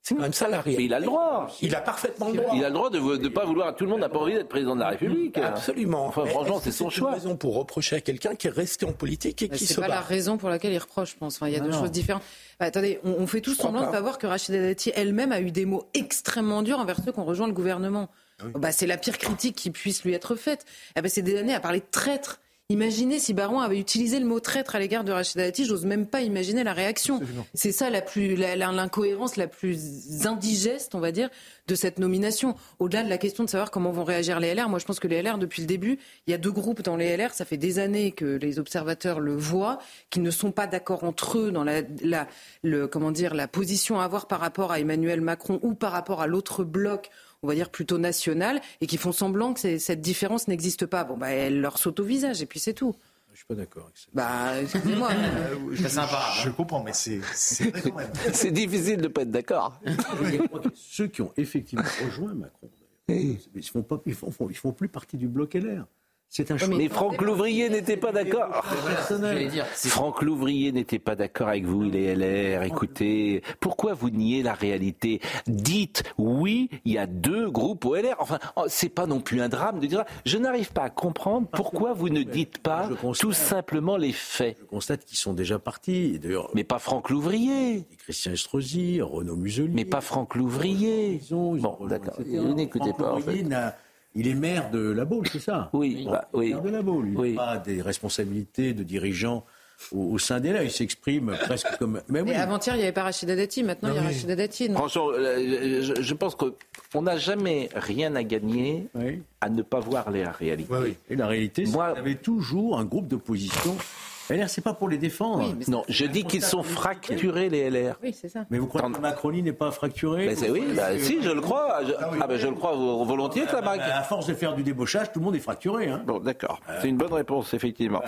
C'est quand même ça la réalité. Mais il a le droit. Il a parfaitement le droit. Il a le droit de ne pas vouloir. Tout le monde n'a pas envie d'être président de la République. Absolument. Enfin, franchement, c'est son une choix. raison pour reprocher à quelqu'un qui est resté en politique et Bah, qui c'est se pas la bat. raison pour laquelle il reproche, je pense. Enfin, il y a Ah deux choses différentes. Bah, attendez, on, on fait tous semblant de pas. pas voir que Rachida Dati elle-même a eu des mots extrêmement durs envers ceux qui ont rejoint le gouvernement. Bah, c'est la pire critique qui puisse lui être faite. Eh c'est des années à parler de traître. Imaginez si Baron avait utilisé le mot traître à l'égard de Rachida Dati, j'ose même pas imaginer la réaction. C'est ça la plus, la- la- l'incohérence la plus indigeste, on va dire, de cette nomination. Au-delà de la question de savoir comment vont réagir les LR, moi je pense que les LR, depuis le début, il y a deux groupes dans les LR, ça fait des années que les observateurs le voient, qui ne sont pas d'accord entre eux dans la, la- le, comment dire, la position à avoir par rapport à Emmanuel Macron ou par rapport à l'autre bloc on va dire plutôt national, et qui font semblant que cette différence n'existe pas. Bon, bah, elle leur saute au visage, et puis c'est tout. Je suis pas d'accord avec ça. Bah, excusez-moi. je, C'est sympa, hein. je comprends, mais c'est c'est difficile de ne pas être d'accord. Je Ceux qui ont effectivement rejoint Macron, ils font pas, ils font, font- ils font plus partie du bloc LR. C'est un choix. Mais Franck Louvrier n'était pas d'accord. Franck Louvrier n'était pas d'accord avec vous, il est LR. Écoutez, pourquoi vous niez la réalité? Dites oui, il y a deux groupes au LR. Enfin, oh, c'est pas non plus un drame de dire. Je n'arrive pas à comprendre pourquoi vous ne dites pas tout simplement les faits. Je constate qu'ils sont déjà partis. Mais pas Franck Louvrier. Christian Estrosi, Renaud Muselier. Mais pas Franck Louvrier. Bon, d'accord. Vous n'écoutez pas, en Louvrier fait. Il est maire de la Baule, c'est ça Oui, bah, oui. Maire de la Baule. Il Oui. n'a pas des responsabilités de dirigeant au, au sein des là. Il s'exprime presque comme. Mais oui. Avant-hier, il n'y avait pas Rachida Dati, maintenant il y a Rachida Dati. euh, je, je pense qu'on n'a jamais rien à gagner Oui. à ne pas voir les réalités. Et la réalité, c'est Moi- qu'il y avait toujours un groupe d'opposition. LR, c'est pas pour les défendre. Oui, Non, je dis qu'ils sont fracturés, les LR. Oui, c'est ça. Mais vous croyez que Macronie n'est pas fracturée Ben oui, bah, si, je le crois. Je, ah, ben, je le crois vo- volontiers, Ah, bah. À force de faire du débauchage, tout le monde est fracturé. Hein. Bon, d'accord. C'est une bonne réponse, effectivement.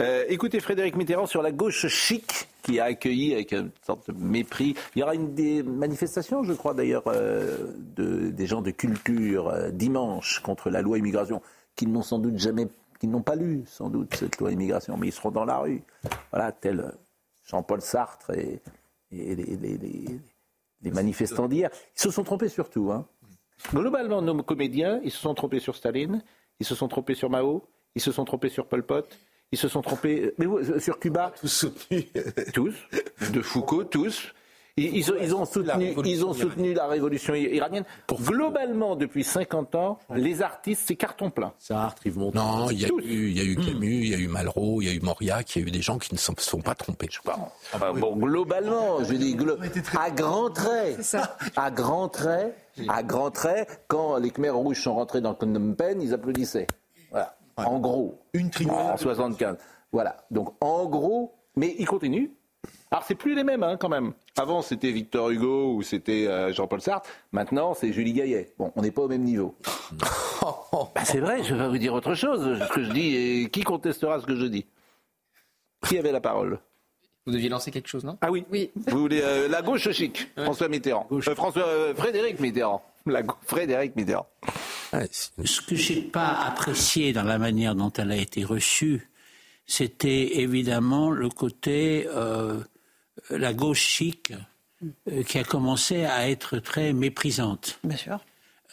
Euh, écoutez Frédéric Mitterrand sur la gauche chic qui a accueilli avec une sorte de mépris. Il y aura une des manifestations, je crois d'ailleurs, euh, de, des gens de culture euh, dimanche contre la loi immigration, qui n'ont sans doute jamais, qui n'ont pas lu sans doute cette loi immigration, mais ils seront dans la rue. Voilà, tel euh, Jean-Paul Sartre et, et les, les- les- les manifestants d'hier. Ils se sont trompés sur tout. Hein. Globalement, nos comédiens, ils se sont trompés sur Staline, ils se sont trompés sur Mao, ils se sont trompés sur Pol Pot, ils se sont trompés mais oui, sur Cuba? Tous soutenus. Tous. De Foucault, tous. Ils, ils ont, ils ont soutenu, ils ont soutenu la révolution iranienne. Globalement, depuis 50 ans, les artistes, c'est carton plein. Sartre, Yves Montand. Non, il y a eu, il y a eu Camus, il y a eu Malraux, il y a eu Mauriac, il y a eu des gens qui ne se sont pas trompés. Enfin, bon, globalement, je dis glo- à grands traits, à grands traits, à grands traits, quand les Khmers rouges sont rentrés dans Phnom Penh, ils applaudissaient. Voilà. En gros. Une tribune. En 75. Voilà. Donc, en gros, mais ils continuent. Alors, c'est plus les mêmes, hein, quand même. Avant, c'était Victor Hugo ou c'était euh, Jean-Paul Sartre. Maintenant, c'est Julie Gaillet. Bon, on n'est pas au même niveau. Bah, c'est vrai, je vais vous dire autre chose. Ce que je dis, et qui contestera ce que je dis? Qui avait la parole? Vous deviez lancer quelque chose, non? Ah oui. Oui. Vous voulez euh, la gauche chic, François Mitterrand. Euh, François euh, Frédéric Mitterrand. La Frédéric Mitterrand. Ce que j'ai pas apprécié dans la manière dont elle a été reçue, c'était évidemment le côté euh, la gauche chic euh, qui a commencé à être très méprisante. Bien sûr.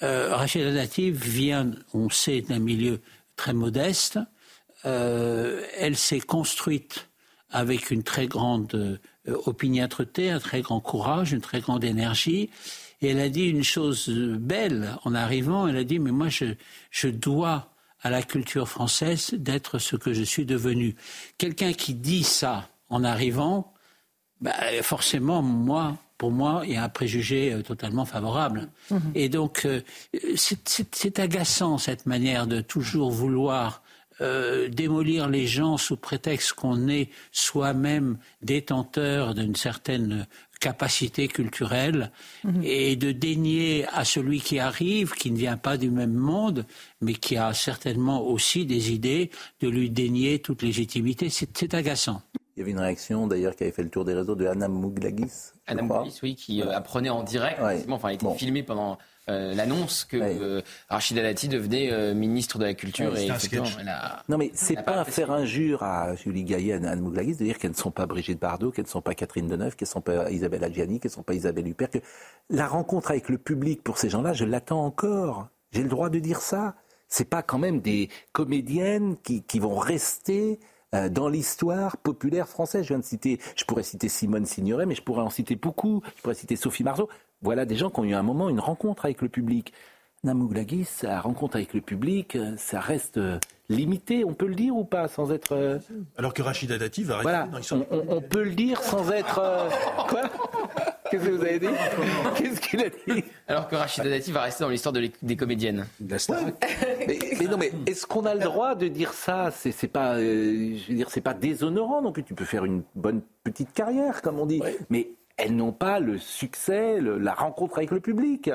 Euh, Rachida Dati vient, on sait, d'un milieu très modeste. Euh, elle s'est construite avec une très grande euh, opiniâtreté, un très grand courage, une très grande énergie. Et elle a dit une chose belle en arrivant. Elle a dit, mais moi, je, je dois à la culture française d'être ce que je suis devenu. Quelqu'un qui dit ça en arrivant, bah, forcément, moi, pour moi, il y a un préjugé euh, totalement favorable. Mhm. Et donc, euh, c'est agaçant cette manière de toujours vouloir euh, démolir les gens sous prétexte qu'on est soi-même détenteur d'une certaine capacité culturelle mhm. et de dénier à celui qui arrive, qui ne vient pas du même monde, mais qui a certainement aussi des idées, de lui dénier toute légitimité. C'est agaçant. Il y avait une réaction d'ailleurs qui avait fait le tour des réseaux de Anna Mouglagis. Anna Mouglagis, oui, qui euh, apprenait en direct, enfin, elle était filmée pendant euh, l'annonce que euh, Rachida Dati devenait ministre de la Culture. et Non, mais c'est pas, pas faire injure à Julie Gaillet et à Anne Mouglagis de dire qu'elles ne sont pas Brigitte Bardot, qu'elles ne sont pas Catherine Deneuve, qu'elles ne sont pas Isabelle Adjani, qu'elles ne sont pas Isabelle Huppert. Que la rencontre avec le public pour ces gens-là, je l'attends encore. J'ai le droit de dire ça. C'est pas quand même des comédiennes qui, qui vont rester euh, dans l'histoire populaire française. Je viens de citer, je pourrais citer Simone Signoret, mais je pourrais en citer beaucoup. Je pourrais citer Sophie Marceau. Voilà des gens qui ont eu un moment une rencontre avec le public. Namouglagis, sa rencontre avec le public, euh, ça reste euh, limité, on peut le dire ou pas, sans être... Alors que Rachida Dati va rester voilà, dans on, on, peut le dire sans être... Quoi? Qu'est-ce que vous avez dit Qu'est-ce qu'il a dit Alors que Rachida Dati va rester dans l'histoire des comédiennes. mais, mais, non, mais est-ce qu'on a le droit de dire ça? C'est pas, euh, je veux dire, c'est pas déshonorant non plus. Tu peux faire une bonne petite carrière, comme on dit, mais elles n'ont pas le succès, la rencontre avec le public.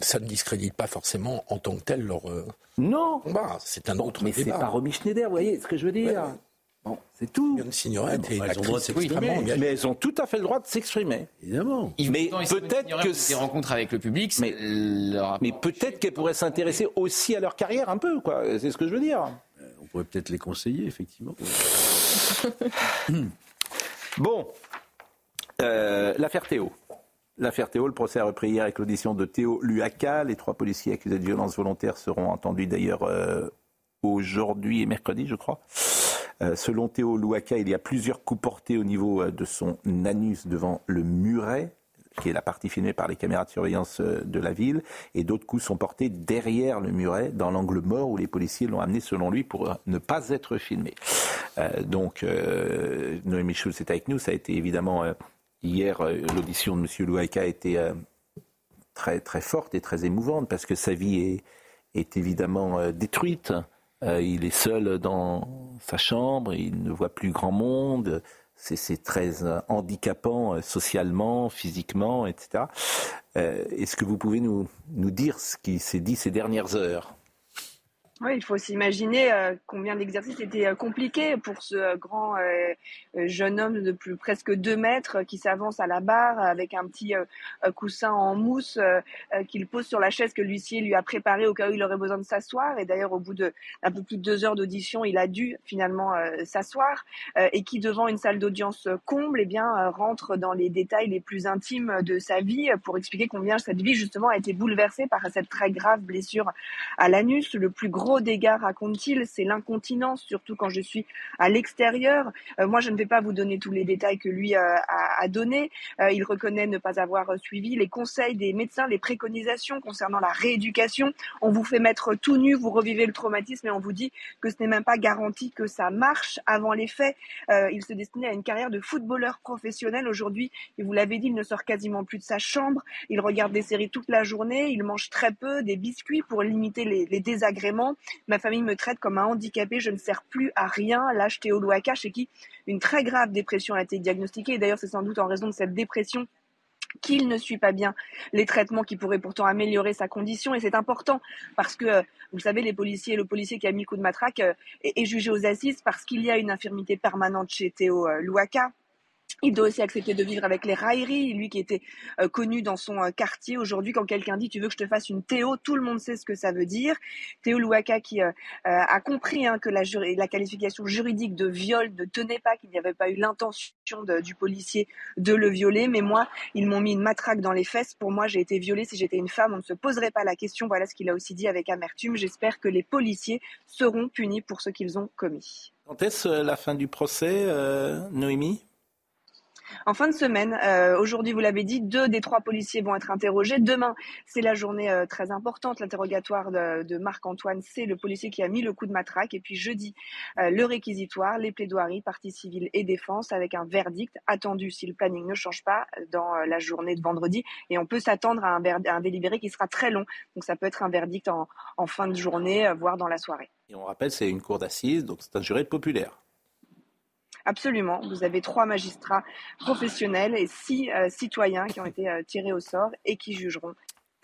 Ça ne discrédite pas forcément en tant que tel leur. Euh, non. c'est un autre. Mais c'est pas Romy Schneider, vous voyez ce que je veux dire? C'est tout. Mais elles ont tout à fait le droit de s'exprimer. Évidemment. Mais peut-être que des rencontres avec le public, mais, mais peut-être qu'elles pourraient s'intéresser aussi à leur carrière un peu, quoi. C'est ce que je veux dire. Euh, on pourrait peut-être les conseiller, effectivement. bon, euh, l'affaire Théo. L'affaire Théo, le procès a repris hier avec l'audition de Théo Luaka. Les trois policiers accusés de violence volontaire seront entendus d'ailleurs euh, aujourd'hui et mercredi, je crois. Euh, selon Théo Louaka, il y a plusieurs coups portés au niveau euh, de son anus devant le muret qui est la partie filmée par les caméras de surveillance euh, de la ville, et d'autres coups sont portés derrière le muret, dans l'angle mort où les policiers l'ont amené, selon lui, pour ne pas être filmé. donc, Noémie Schulz est avec nous. Ça a été évidemment hier l'audition de M. Louaka a été très très forte et très émouvante parce que sa vie est évidemment détruite. Euh, il est seul dans sa chambre, il ne voit plus grand monde. C'est très euh, handicapant euh, socialement, physiquement, etc. Est-ce que vous pouvez nous, nous dire ce qui s'est dit ces dernières heures? Il faut s'imaginer euh, combien d'exercices étaient euh, compliqués pour ce euh, grand jeune homme de plus presque deux mètres qui s'avance à la barre avec un petit coussin en mousse qu'il pose sur la chaise que l'huissier lui a préparée au cas où il aurait besoin de s'asseoir. Et d'ailleurs, au bout de un peu plus de deux heures d'audition, il a dû finalement s'asseoir et qui, devant une salle d'audience comble, eh bien, rentre dans les détails les plus intimes de sa vie pour expliquer combien cette vie justement a été bouleversée par cette très grave blessure à l'anus, le plus gros gros dégâts, raconte-t-il, c'est l'incontinence, surtout quand je suis à l'extérieur. Euh, moi, je ne vais pas vous donner tous les détails que lui euh, a, a donnés. Euh, il reconnaît ne pas avoir suivi les conseils des médecins, les préconisations concernant la rééducation. On vous fait mettre tout nu, vous revivez le traumatisme et on vous dit que ce n'est même pas garanti que ça marche avant les faits. il se destinait à une carrière de footballeur professionnel aujourd'hui. Vous l'avez dit, il ne sort quasiment plus de sa chambre. Il regarde des séries toute la journée. Il mange très peu, des biscuits pour limiter les, les désagréments. Ma famille me traite comme un handicapé, je ne sers plus à rien. Lâche Théo Louaka, chez qui une très grave dépression a été diagnostiquée. d'ailleurs, c'est sans doute en raison de cette dépression qu'il ne suit pas bien les traitements qui pourraient pourtant améliorer sa condition. Et c'est important parce que, euh, vous savez, les policiers, le policier qui a mis le coup de matraque euh, est, jugé aux assises parce qu'il y a une infirmité permanente chez Théo euh, Louaka. Il doit aussi accepter de vivre avec les railleries. Lui qui était euh, connu dans son euh, quartier, aujourd'hui, quand quelqu'un dit tu veux que je te fasse une Théo, tout le monde sait ce que ça veut dire. Théo Louaka qui euh, a compris hein, que la, la, qualification juridique de viol ne tenait pas, qu'il n'y avait pas eu l'intention du policier de le violer. Mais moi, ils m'ont mis une matraque dans les fesses. Pour moi, j'ai été violée. Si j'étais une femme, on ne se poserait pas la question. Voilà ce qu'il a aussi dit avec amertume. J'espère que les policiers seront punis pour ce qu'ils ont commis. Quand est-ce la fin du procès, Noémie? En fin de semaine. Euh, aujourd'hui, vous l'avez dit, deux des trois policiers vont être interrogés. Demain, c'est la journée euh, très importante, l'interrogatoire de, Marc-Antoine. C'est le policier qui a mis le coup de matraque. Et puis jeudi, euh, le réquisitoire, les plaidoiries, partie civile et défense, avec un verdict attendu si le planning ne change pas dans la journée de vendredi. Et on peut s'attendre à un, délibéré qui sera très long. Donc ça peut être un verdict en, en fin de journée, voire dans la soirée. Et on rappelle, c'est une cour d'assises, donc c'est un juré populaire. Absolument. Vous avez trois magistrats professionnels et six euh, citoyens qui ont été euh, tirés au sort et qui jugeront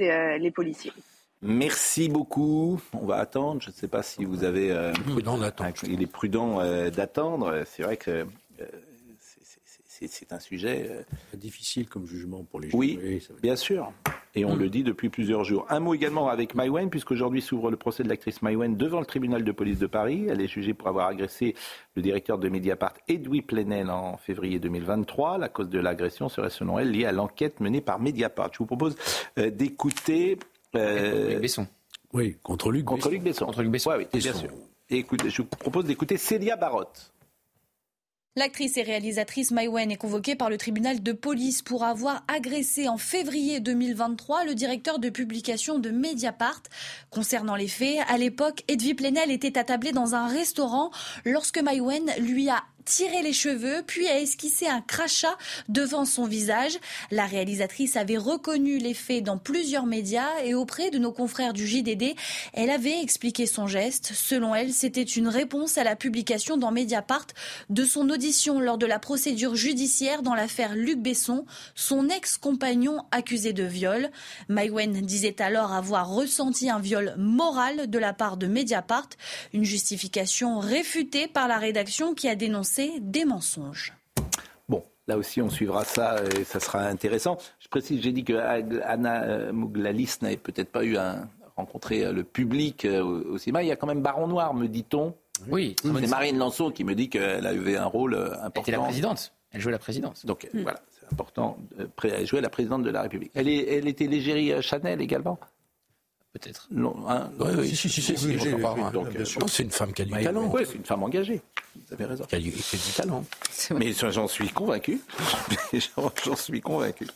euh, les policiers. Merci beaucoup. On va attendre. Je ne sais pas si vous avez. prudent d'attendre. Il est prudent d'attendre. C'est vrai que c'est un sujet difficile comme jugement pour les juges. Oui, bien sûr. Et on le dit depuis plusieurs jours. Un mot également avec Maïwen, puisqu'aujourd'hui s'ouvre le procès de l'actrice Maïwen devant le tribunal de police de Paris. Elle est jugée pour avoir agressé le directeur de Mediapart, Edoui Plenel, en février 2023. La cause de l'agression serait, selon elle, liée à l'enquête menée par Mediapart. Je vous propose euh, d'écouter. Euh, Besson. Oui, contre Luc contre Luc Besson. Contre Luc Besson. oui, bien sûr. écoute, je vous propose d'écouter Célia Barotte. L'actrice et réalisatrice Maïwen est convoquée par le tribunal de police pour avoir agressé en février 2023 le directeur de publication de Mediapart. Concernant les faits, à l'époque, Edwy Plenel était attablé dans un restaurant lorsque Maïwen lui a tiré les cheveux, puis a esquissé un crachat devant son visage. La réalisatrice avait reconnu les faits dans plusieurs médias et auprès de nos confrères du JDD, elle avait expliqué son geste. Selon elle, c'était une réponse à la publication dans Mediapart de son audition lors de la procédure judiciaire dans l'affaire Luc Besson, son ex-compagnon accusé de viol. Maïwen disait alors avoir ressenti un viol moral de la part de Mediapart, une justification réfutée par la rédaction qui a dénoncé des mensonges. Bon, là aussi, on suivra ça et ça sera intéressant. Je précise, j'ai dit que Anna euh, Mouglalis n'avait peut-être pas eu à rencontrer euh, le public euh, au cinéma. Il y a quand même Baron Noir, me dit-on. Oui. C'est Marine Lançon qui me dit qu'elle avait un rôle important. Elle était la présidente. Elle jouait la présidence. Donc voilà, c'est important. Elle jouait la présidente de la République. Elle, est, elle était l'égérie Chanel également? Peut-être. Non, hein, oui, oui, si, si, si, si c'est une femme qui a du talent. Oui, c'est une femme engagée. Vous avez raison. Qui a du, qui a du talent. Mais j'en suis convaincu. j'en suis convaincu.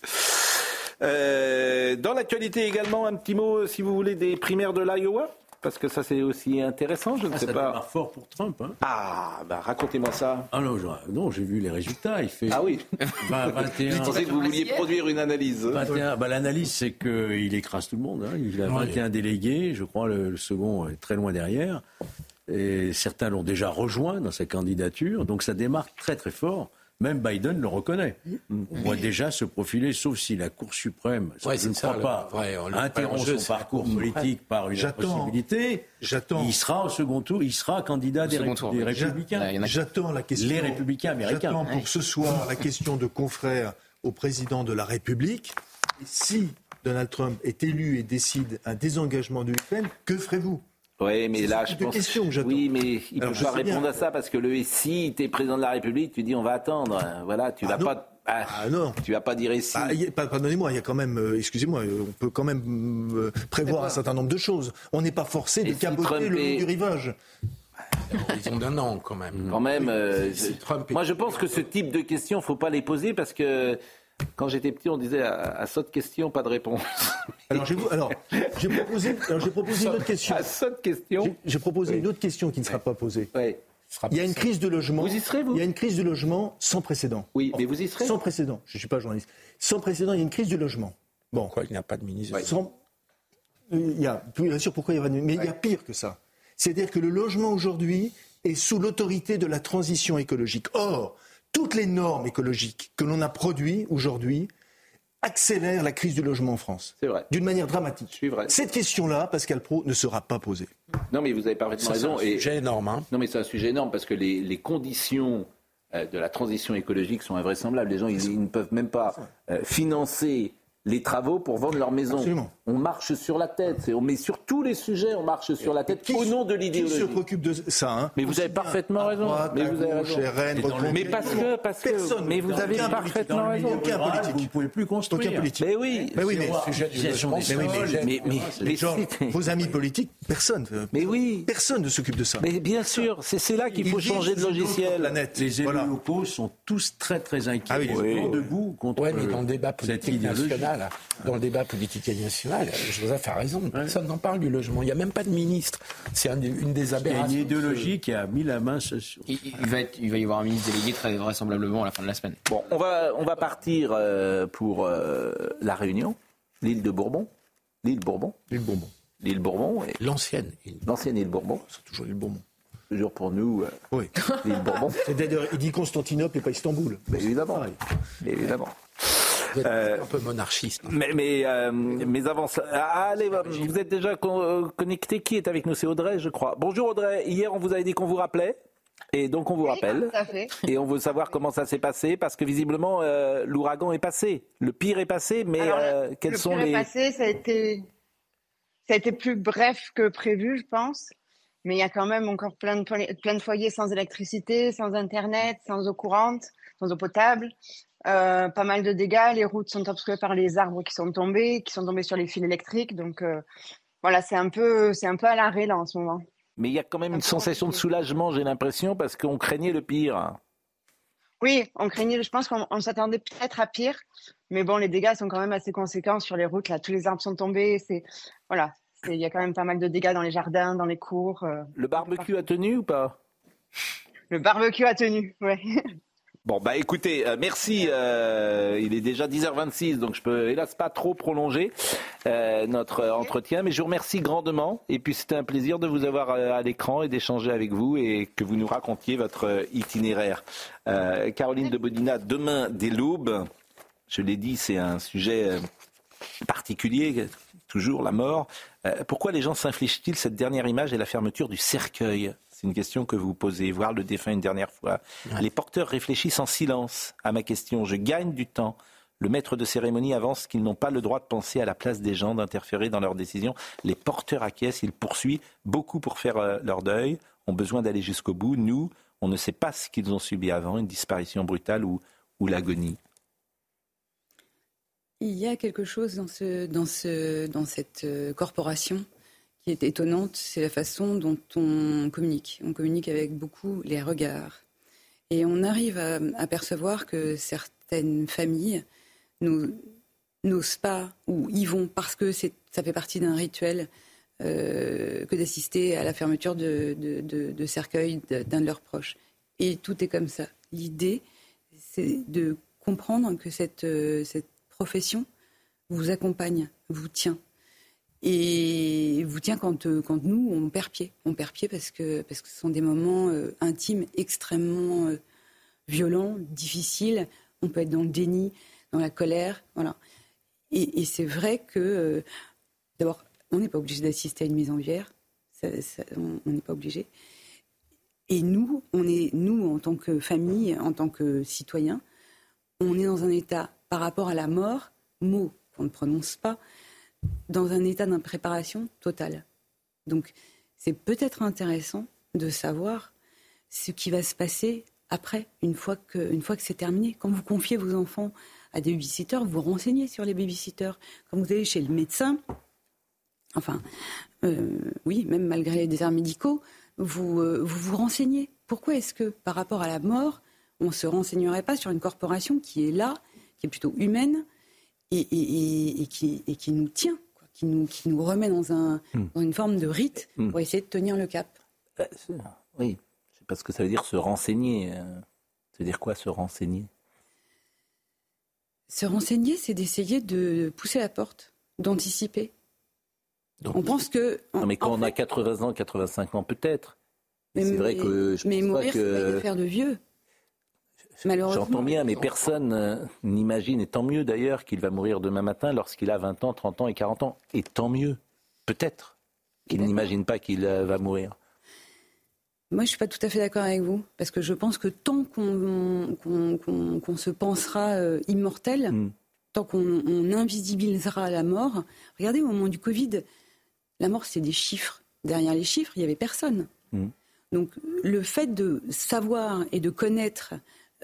Euh, dans l'actualité également, un petit mot, si vous voulez, des primaires de l'Iowa? Parce que ça, c'est aussi intéressant, je ne ah, sais ça pas. fort pour Trump. Hein. Ah, bah racontez-moi ça. Ah non, non j'ai vu les résultats. Il fait ah oui 21. Je pensais que vous vouliez produire une analyse. 21, bah, L'analyse, c'est qu'il écrase tout le monde. Hein. Il a 21 délégués. Je crois le, le second est très loin derrière. Et certains l'ont déjà rejoint dans sa candidature. Donc ça démarque très très fort. Même Biden le reconnaît. On voit déjà se profiler, sauf si la Cour suprême, ouais, je ne crois pas, interrompt son parcours politique par une possibilité. Il sera au second tour, il sera candidat des, républicains. J'attends la question. Les républicains américains. J'attends pour ce soir la question de confrère au président de la République. si Donald Trump est élu et décide un désengagement de l'Ukraine, que ferez-vous? Oui, mais là, je pense. Question que oui, mais il ne peut pas répondre à ça parce que le si tu es président de la République, tu dis on va attendre. Voilà, tu ah vas pas. Ah, ah, non. Tu vas pas dire ici. Ah, pardonnez-moi, il y a quand même, euh, excusez-moi, euh, on peut quand même euh, prévoir un certain nombre de choses. On n'est pas forcé de caboter le long du rivage. Ils ont d'un an quand même. Quand même. moi, je pense que ce type de questions, faut pas les poser parce que quand j'étais petit, on disait à, à de question, pas de réponse. Alors j'ai proposé, proposé une autre question. À de question. J'ai proposé une autre question qui ne sera pas posée. Oui. Il y a une crise de logement. Vous y serez, vous Il y a une crise de logement sans précédent. Oui, mais vous y serez Sans précédent. Je ne suis pas journaliste. Sans précédent, il y a une crise du logement. Bon. Quoi, il n'y a pas de ministre sans... Il y a, bien sûr, pourquoi il y a Mais il y a pire que ça. C'est-à-dire que le logement aujourd'hui est sous l'autorité de la transition écologique. Or, toutes les normes écologiques que l'on a produites aujourd'hui accélèrent la crise du logement en France. C'est vrai. D'une manière dramatique. Vrai. Cette question-là, Pascal Pro, ne sera pas posée. Non, mais vous avez parfaitement raison. C'est un sujet énorme. Hein. Non, mais c'est un sujet énorme parce que les, conditions euh, de la transition écologique sont invraisemblables. Les gens, ils, ne peuvent même pas euh, financer les travaux pour vendre leur maison. Absolument. On marche sur la tête. On met sur tous les sujets, on marche sur la tête au nom de l'idéologie. Qui se préoccupe de ça hein Mais vous avez parfaitement raison. Droite, mais vous avez raison. Mais parce que, parce que, Personne. mais vous avez Aucun parfaitement raison. Aucun politique. Vous ne pouvez plus construire. Aucun politique. Mais oui. Mais oui, mais, mais oui, mais- mais- mais- les gens, vos amis politiques, personne. Mais oui. Personne ne s'occupe de ça. Mais bien sûr, c'est là qu'il faut changer de logiciel. Les élus locaux sont tous très très inquiets. Ah oui, oui. debout contre Ouais, mais dans le débat politique national, dans le débat politique national, Joseph a raison. Personne n'en parle du logement. Il n'y a même pas de ministre. C'est des- une des Il y a aberrations. une idéologie qui a mis la main sur. Il, il va être- il va y avoir un ministre délégué très vraisemblablement à la fin de la semaine. Bon, on va, on va partir euh, pour euh, la Réunion, l'île de Bourbon. L'île Bourbon. L'île Bourbon. L'île Bourbon. et L'ancienne. île. L'ancienne île Bourbon. C'est toujours l'île Bourbon. Toujours pour nous, euh, Oui. l'île Bourbon. Il dit Constantinople et pas Istanbul. Mais évidemment. Évidemment. Vous êtes Euh, un peu monarchiste. Mais, mais, euh, mais avant ça, ah, allez, vous êtes déjà euh, connecté. Qui est avec nous? C'est Audrey, je crois. Bonjour Audrey. Hier, on vous avait dit qu'on vous rappelait. Et donc, on vous rappelle. Tout à fait. Et on veut savoir comment ça s'est passé, parce que visiblement, euh, l'ouragan est passé. Le pire est passé, mais Alors, euh, quels le sont pire est les. passé, ça a été, ça a été plus bref que prévu, je pense. Mais il y a quand même encore plein de, plein de foyers sans électricité, sans internet, sans eau courante, sans eau potable. Euh, pas mal de dégâts. Les routes sont obstruées par les arbres qui sont tombés, qui sont tombés sur les fils électriques. Donc euh, voilà, c'est un peu, c'est un peu à l'arrêt là en ce moment. Mais il y a quand même une sensation de soulagement, j'ai l'impression, parce qu'on craignait le pire. Oui, on craignait, je pense qu'on on s'attendait peut-être à pire, mais bon, les dégâts sont quand même assez conséquents sur les routes. Là, tous les arbres sont tombés. C'est voilà, il y a quand même pas mal de dégâts dans les jardins, dans les cours. euh. Le barbecue a tenu ou pas? Le barbecue a tenu, ouais. Bon, bah écoutez, euh, merci. euh, il est déjà 10h26, donc je peux hélas pas trop prolonger euh, notre entretien, mais je vous remercie grandement. Et puis c'était un plaisir de vous avoir à l'écran et d'échanger avec vous et que vous nous racontiez votre itinéraire. Caroline de Bodina, demain dès l'aube, je l'ai dit, c'est un sujet particulier, toujours la mort. Pourquoi les gens s'infligent-ils cette dernière image et la fermeture du cercueil? C'est une question que vous posez. Voir le défunt une dernière fois. Les porteurs réfléchissent en silence à ma question. Je gagne du temps. Le maître de cérémonie avance qu'ils n'ont pas le droit de penser à la place des gens, d'interférer dans leurs décisions. Les porteurs acquiescent, ils poursuivent beaucoup pour faire euh, leur deuil, ont besoin d'aller jusqu'au bout. Nous, on ne sait pas ce qu'ils ont subi avant, une disparition brutale ou, ou l'agonie. Il y a quelque chose dans, ce, dans, ce, dans cette euh, corporation qui est étonnante, c'est la façon dont on communique. On communique avec beaucoup les regards. Et on arrive à, percevoir que certaines familles n'osent pas ou y vont parce que ça fait partie d'un rituel euh, que d'assister à la fermeture de, de, cercueil d'un de leurs proches. Et tout est comme ça. L'idée, c'est de comprendre que cette, euh, cette profession vous accompagne, vous tient. Et vous tient quand, euh, nous, on perd pied. On perd pied parce que, ce sont des moments euh, intimes extrêmement euh, violents, difficiles. On peut être dans le déni, dans la colère. Voilà. Et, c'est vrai que, d'abord, on n'est pas obligé d'assister à une mise en bière. Ça- ça- on on n'est pas obligé. Et nous, on est, nous, en tant que famille, en tant que citoyens, on est dans un état, par rapport à la mort, mot qu'on ne prononce pas, dans un état d'impréparation totale. Donc, c'est peut-être intéressant de savoir ce qui va se passer après, une fois que, une fois que c'est terminé. Quand vous confiez vos enfants à des babysitters, vous renseignez sur les babysitters. Quand vous allez chez le médecin, enfin, euh, oui, même malgré les déserts médicaux, vous, euh, vous vous renseignez. Pourquoi est-ce que, par rapport à la mort, on ne se renseignerait pas sur une corporation qui est là, qui est plutôt humaine et, et- et- et qui, et qui nous tient, quoi, qui, nous, qui nous remet dans, un, dans une forme de rite Hmm. pour essayer de tenir le cap Euh, Oui, je sais pas ce que ça veut dire se renseigner. euh. Ça veut dire quoi se renseigner? Se renseigner, c'est d'essayer de pousser la porte, d'anticiper. On pense que. Non, mais quand on a fait, 80 ans, 85 ans peut-être. Mais c'est vrai que je mais pense mourir, pas c'est pas une que. affaire de vieux. Malheureusement. J'entends bien, mais personne euh, n'imagine, et tant mieux d'ailleurs, qu'il va mourir demain matin lorsqu'il a 20 ans, 30 ans et 40 ans. Et tant mieux, peut-être, qu'il n'imagine pas qu'il euh, va mourir. Moi, je suis pas tout à fait d'accord avec vous, parce que je pense que tant qu'on se pensera euh, immortel, Hmm. tant qu'on on invisibilisera la mort. Regardez, au moment du Covid, la mort, c'est des chiffres. Derrière les chiffres, il n'y avait personne. Mm. Donc, le fait de savoir et de connaître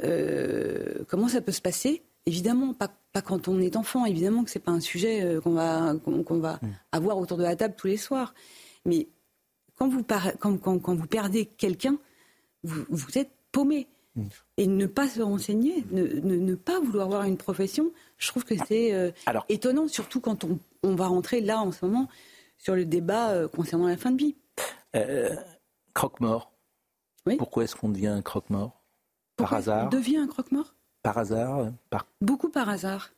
euh, comment ça peut se passer, évidemment, pas, pas quand on est enfant, évidemment que c'est pas un sujet euh, qu'on va, qu'on, va avoir autour de la table tous les soirs. Mais quand vous, par- quand, quand- quand vous perdez quelqu'un, vous, vous êtes paumé. Et ne pas se renseigner, ne, ne- ne pas vouloir avoir une profession, je trouve que c'est euh, étonnant, surtout quand on, on va rentrer là en ce moment sur le débat euh, concernant la fin de vie. Croque-mort. Pourquoi est-ce qu'on devient un croque-mort? Par hasard On devient un croque-mort? Par hasard par... Beaucoup par hasard.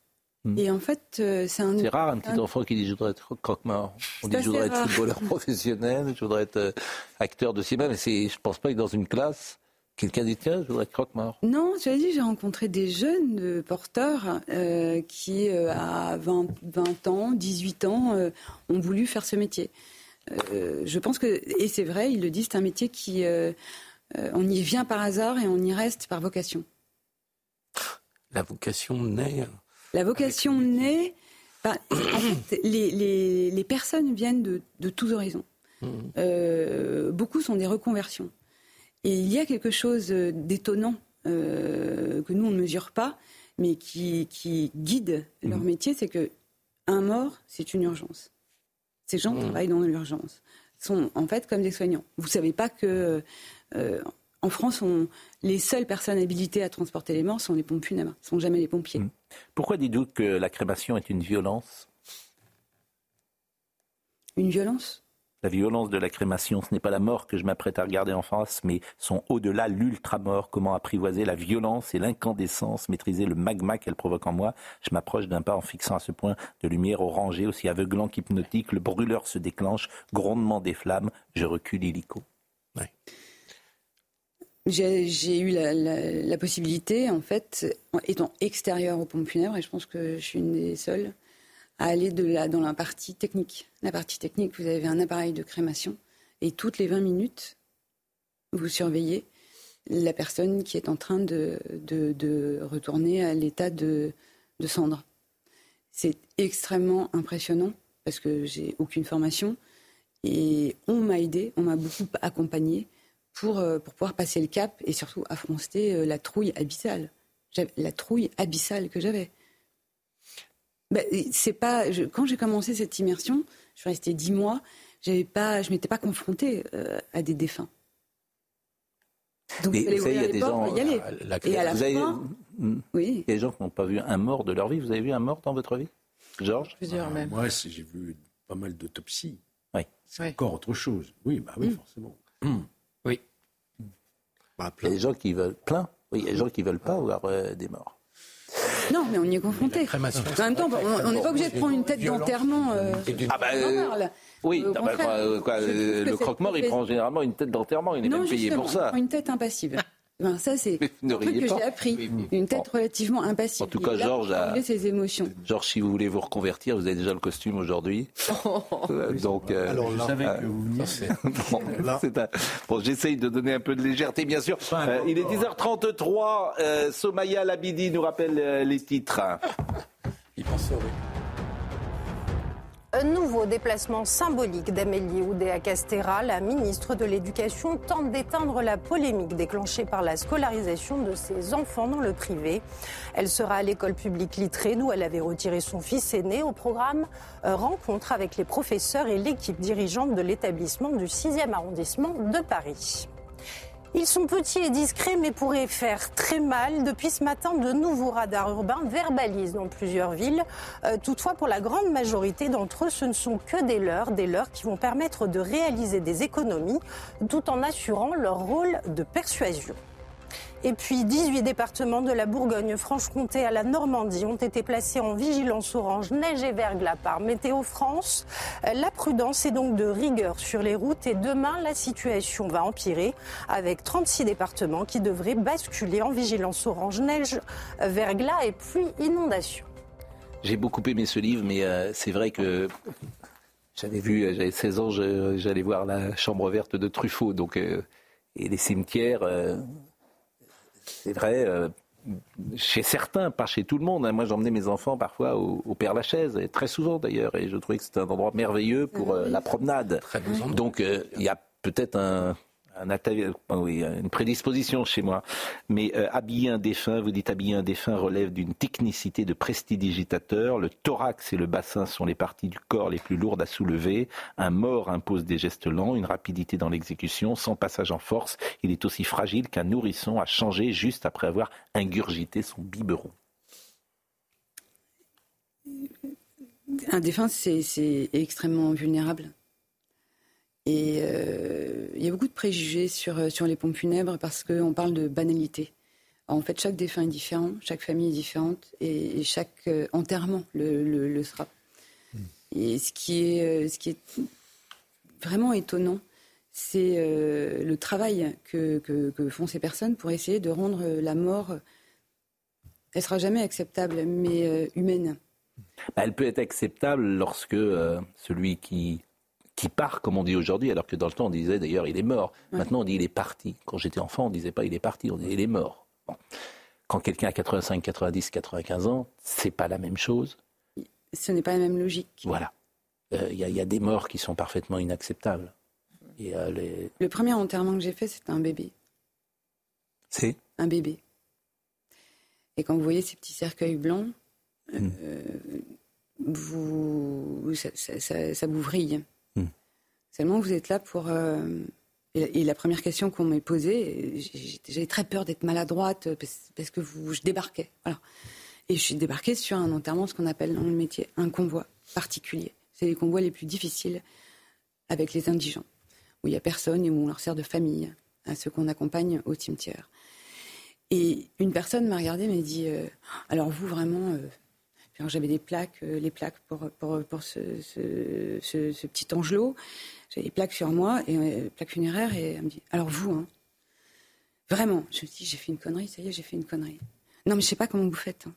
Et en fait, euh, c'est un. Hmm. C'est rare un petit enfant qui dit je voudrais être croque-mort. On dit je voudrais être footballeur professionnel, je voudrais être euh, acteur de cinéma, mais c'est, je pense pas que dans une classe, quelqu'un dit tiens, je voudrais être croque-mort. Non, tu as dit, j'ai rencontré des jeunes euh, porteurs euh, qui, euh, à 20, 20 ans, 18 ans, euh, ont voulu faire ce métier. Euh, je pense que, et c'est vrai, ils le disent, c'est un métier qui, euh, on y vient par hasard et on y reste par vocation. La vocation naît. La vocation naît. bah, en fait, les, les- les personnes viennent de, de tous horizons. Euh, beaucoup sont des reconversions. Et il y a quelque chose euh, d'étonnant euh, que nous, on ne mesure pas, mais qui, qui guide leur métier, c'est que un mort, c'est une urgence. Ces gens travaillent dans l'urgence. Sont en fait comme des soignants. Vous savez pas que euh, en France, on- les seules personnes habilitées à transporter les morts sont les pompes funèbres, ne sont jamais les pompiers. Pourquoi dites-vous que la crémation est une violence? Une violence? La violence de la crémation, ce n'est pas la mort que je m'apprête à regarder en face, mais son au-delà, l'ultra-mort. Comment apprivoiser la violence et l'incandescence, maîtriser le magma qu'elle provoque en moi? Je m'approche d'un pas en fixant à ce point de lumière orangée, aussi aveuglant qu'hypnotique. Le brûleur se déclenche, grondement des flammes. Je recule illico. J'ai j'ai eu la, la- la possibilité, en fait, en étant extérieure aux pompes funèbres, et je pense que je suis une des seules, à aller de la, dans la partie technique. La partie technique, vous avez un appareil de crémation, et toutes les 20 minutes, vous surveillez la personne qui est en train de, de- de retourner à l'état de, de cendre. C'est extrêmement impressionnant, parce que j'ai aucune formation, et on m'a aidé, on m'a beaucoup accompagné pour, euh, pour pouvoir passer le cap et surtout affronter euh, la trouille abyssale. La trouille abyssale que j'avais. Ben, et c'est pas, je- quand j'ai commencé cette immersion, je suis restée dix mois, j'avais pas, je m'étais pas confrontée euh, à des défunts. Donc, Mais il fallait vous savez, il y a des gens. pour y aller. Et à la vous avez- fin, Hmm. Il y a des gens qui n'ont pas vu un mort de leur vie. Vous avez vu un mort dans votre vie Georges? Ah, Moi, c'est- j'ai vu pas mal d'autopsies. Oui. C'est encore autre chose. Oui, bah oui, Mm. forcément. Oui. il y a des gens qui veulent plein. Oui, il y a des gens qui veulent pas voir euh, des morts. Non, mais on y est confronté. En même temps, on n'est pas obligé de prendre une tête d'enterrement. euh, Ah bah, on en euh, parle. Oui, ah bah, quoi, quoi, euh, le croque-mort, il prend généralement une tête d'enterrement. Il est non, même payé pour ça. prend une tête impassive. Ben, ça, c'est un truc que j'ai appris. Une tête relativement impassive. En tout cas, Georges a- ses émotions. Georges, si vous voulez vous reconvertir, vous avez déjà le costume aujourd'hui. Donc, euh, Alors là- Je savais euh, que vous veniez. bon, c'est un- bon, j'essaye de donner un peu de légèreté, bien sûr. Euh, il est 10h33. Euh, Somaya Labidi nous rappelle euh, les titres. Il pense sauver. Un nouveau déplacement symbolique d'Amélie Oudéa-Castéra, la ministre de l'Éducation, tente d'éteindre la polémique déclenchée par la scolarisation de ses enfants dans le privé. Elle sera à l'école publique Littré, d'où elle avait retiré son fils aîné au programme euh, Rencontre avec les professeurs et l'équipe dirigeante de l'établissement du 6e arrondissement de Paris. Ils sont petits et discrets, mais pourraient faire très mal. Depuis ce matin, de nouveaux radars urbains verbalisent dans plusieurs villes. Euh, toutefois, pour la grande majorité d'entre eux, ce ne sont que des leurres, des leurres qui vont permettre de réaliser des économies tout en assurant leur rôle de persuasion. Et puis, 18 départements de la Bourgogne-Franche-Comté à la Normandie ont été placés en vigilance orange neige et verglas par Météo France. Euh, La prudence est donc de rigueur sur les routes et demain, la situation va empirer avec 36 départements qui devraient basculer en vigilance orange neige, verglas et pluie inondation. J'ai beaucoup aimé ce livre, mais euh, c'est vrai que j'avais vu, euh, j'avais 16 ans, j'allais voir la chambre verte de Truffaut, donc et les cimetières. C'est vrai, euh, chez certains, pas chez tout le monde. Hein. Moi, j'emmenais mes enfants parfois au, Père Lachaise, et très souvent d'ailleurs, et je trouvais que c'était un endroit merveilleux pour euh, la promenade. Donc, euh, il y a peut-être un, oui, une prédisposition chez moi. Mais euh, habiller un défunt, vous dites habiller un défunt relève d'une technicité de prestidigitateur. Le thorax et le bassin sont les parties du corps les plus lourdes à soulever. Un mort impose des gestes lents, une rapidité dans l'exécution, sans passage en force. Il est aussi fragile qu'un nourrisson à changer juste après avoir ingurgité son biberon. Un défunt, c'est extrêmement vulnérable. Et euh, il y a beaucoup de préjugés sur, euh, sur les pompes funèbres parce qu'on parle de banalité. en fait, chaque défunt est différent, chaque famille est différente et, chaque euh, enterrement le, le, sera. Hmm. Et ce qui est, ce qui est vraiment étonnant, c'est le travail que, que, que, font ces personnes pour essayer de rendre la mort, elle sera jamais acceptable, mais humaine. Bah, elle peut être acceptable lorsque celui qui qui part, comme on dit aujourd'hui, alors que dans le temps on disait d'ailleurs il est mort. Maintenant on dit il est parti. Quand j'étais enfant on disait pas il est parti, on disait il est mort. Quand quelqu'un a 85, 90, 95 ans, c'est pas la même chose. Ce n'est pas la même logique. Voilà. Euh, il y, a des morts qui sont parfaitement inacceptables. Et, euh, Le premier enterrement que j'ai fait, c'était un bébé. C'est Un bébé. Et quand vous voyez ces petits cercueils blancs, hmm. euh, vous, ça, ça, vous vrille. Seulement, vous êtes là pour. Euh, et, la première question qu'on m'ait posée, j'avais très peur d'être maladroite parce, que vous, je débarquais. Voilà. Et je suis débarquée sur un enterrement, ce qu'on appelle dans le métier un convoi particulier. C'est les convois les plus difficiles avec les indigents, où il n'y a personne et où on leur sert de famille à ceux qu'on accompagne au cimetière. Et une personne m'a regardé et m'a dit euh, Alors, vous, vraiment, euh, j'avais des plaques, euh, les plaques pour, pour, pour ce, ce, petit angelot. J'avais des plaques sur moi, et euh, plaques funéraires, et elle me dit Alors vous, hein, vraiment Je me dis J'ai fait une connerie, ça y est, j'ai fait une connerie. Non, mais je sais pas comment vous faites. Hein.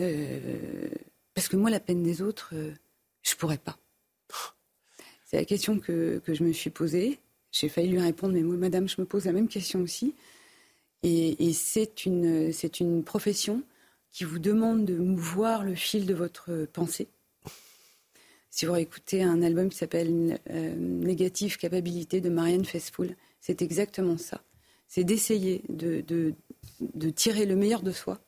Euh, parce que moi, la peine des autres, euh, je pourrais pas. C'est la question que, que, je me suis posée. J'ai failli lui répondre, mais moi, madame, je me pose la même question aussi. Et, c'est une, c'est une profession qui vous demande de mouvoir le fil de votre pensée. Si vous écoutez un album qui s'appelle euh, Négative Capabilité de Marianne Faithfull, c'est exactement ça. C'est d'essayer de, tirer le meilleur de soi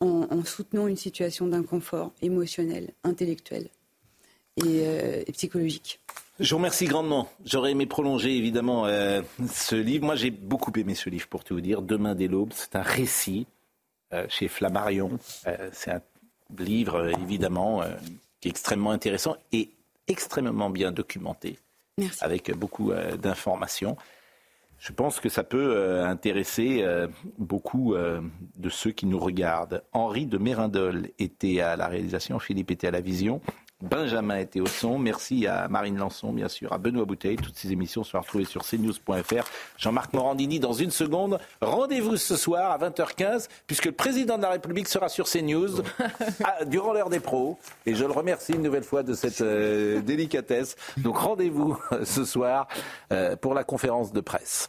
en, soutenant une situation d'inconfort émotionnel, intellectuel et, euh, psychologique. Je vous remercie grandement. J'aurais aimé prolonger évidemment euh, ce livre. Moi, j'ai beaucoup aimé ce livre pour tout vous dire. Demain dès l'aube, c'est un récit euh, chez Flammarion. C'est un livre, évidemment, qui est extrêmement intéressant et extrêmement bien documenté, avec beaucoup d'informations. Je pense que ça peut intéresser beaucoup de ceux qui nous regardent. Henri de Mérindol était à la réalisation, Philippe était à la vision. Benjamin était au son. Merci à Marine Lançon, bien sûr, à Benoît Bouteille. Toutes ces émissions sont retrouvées sur cnews.fr. Jean-Marc Morandini, dans une seconde. Rendez-vous ce soir à 20h15, puisque le président de la République sera sur CNews durant l'heure des pros. Et je le remercie une nouvelle fois de cette euh, délicatesse. Donc rendez-vous ce soir euh, pour la conférence de presse.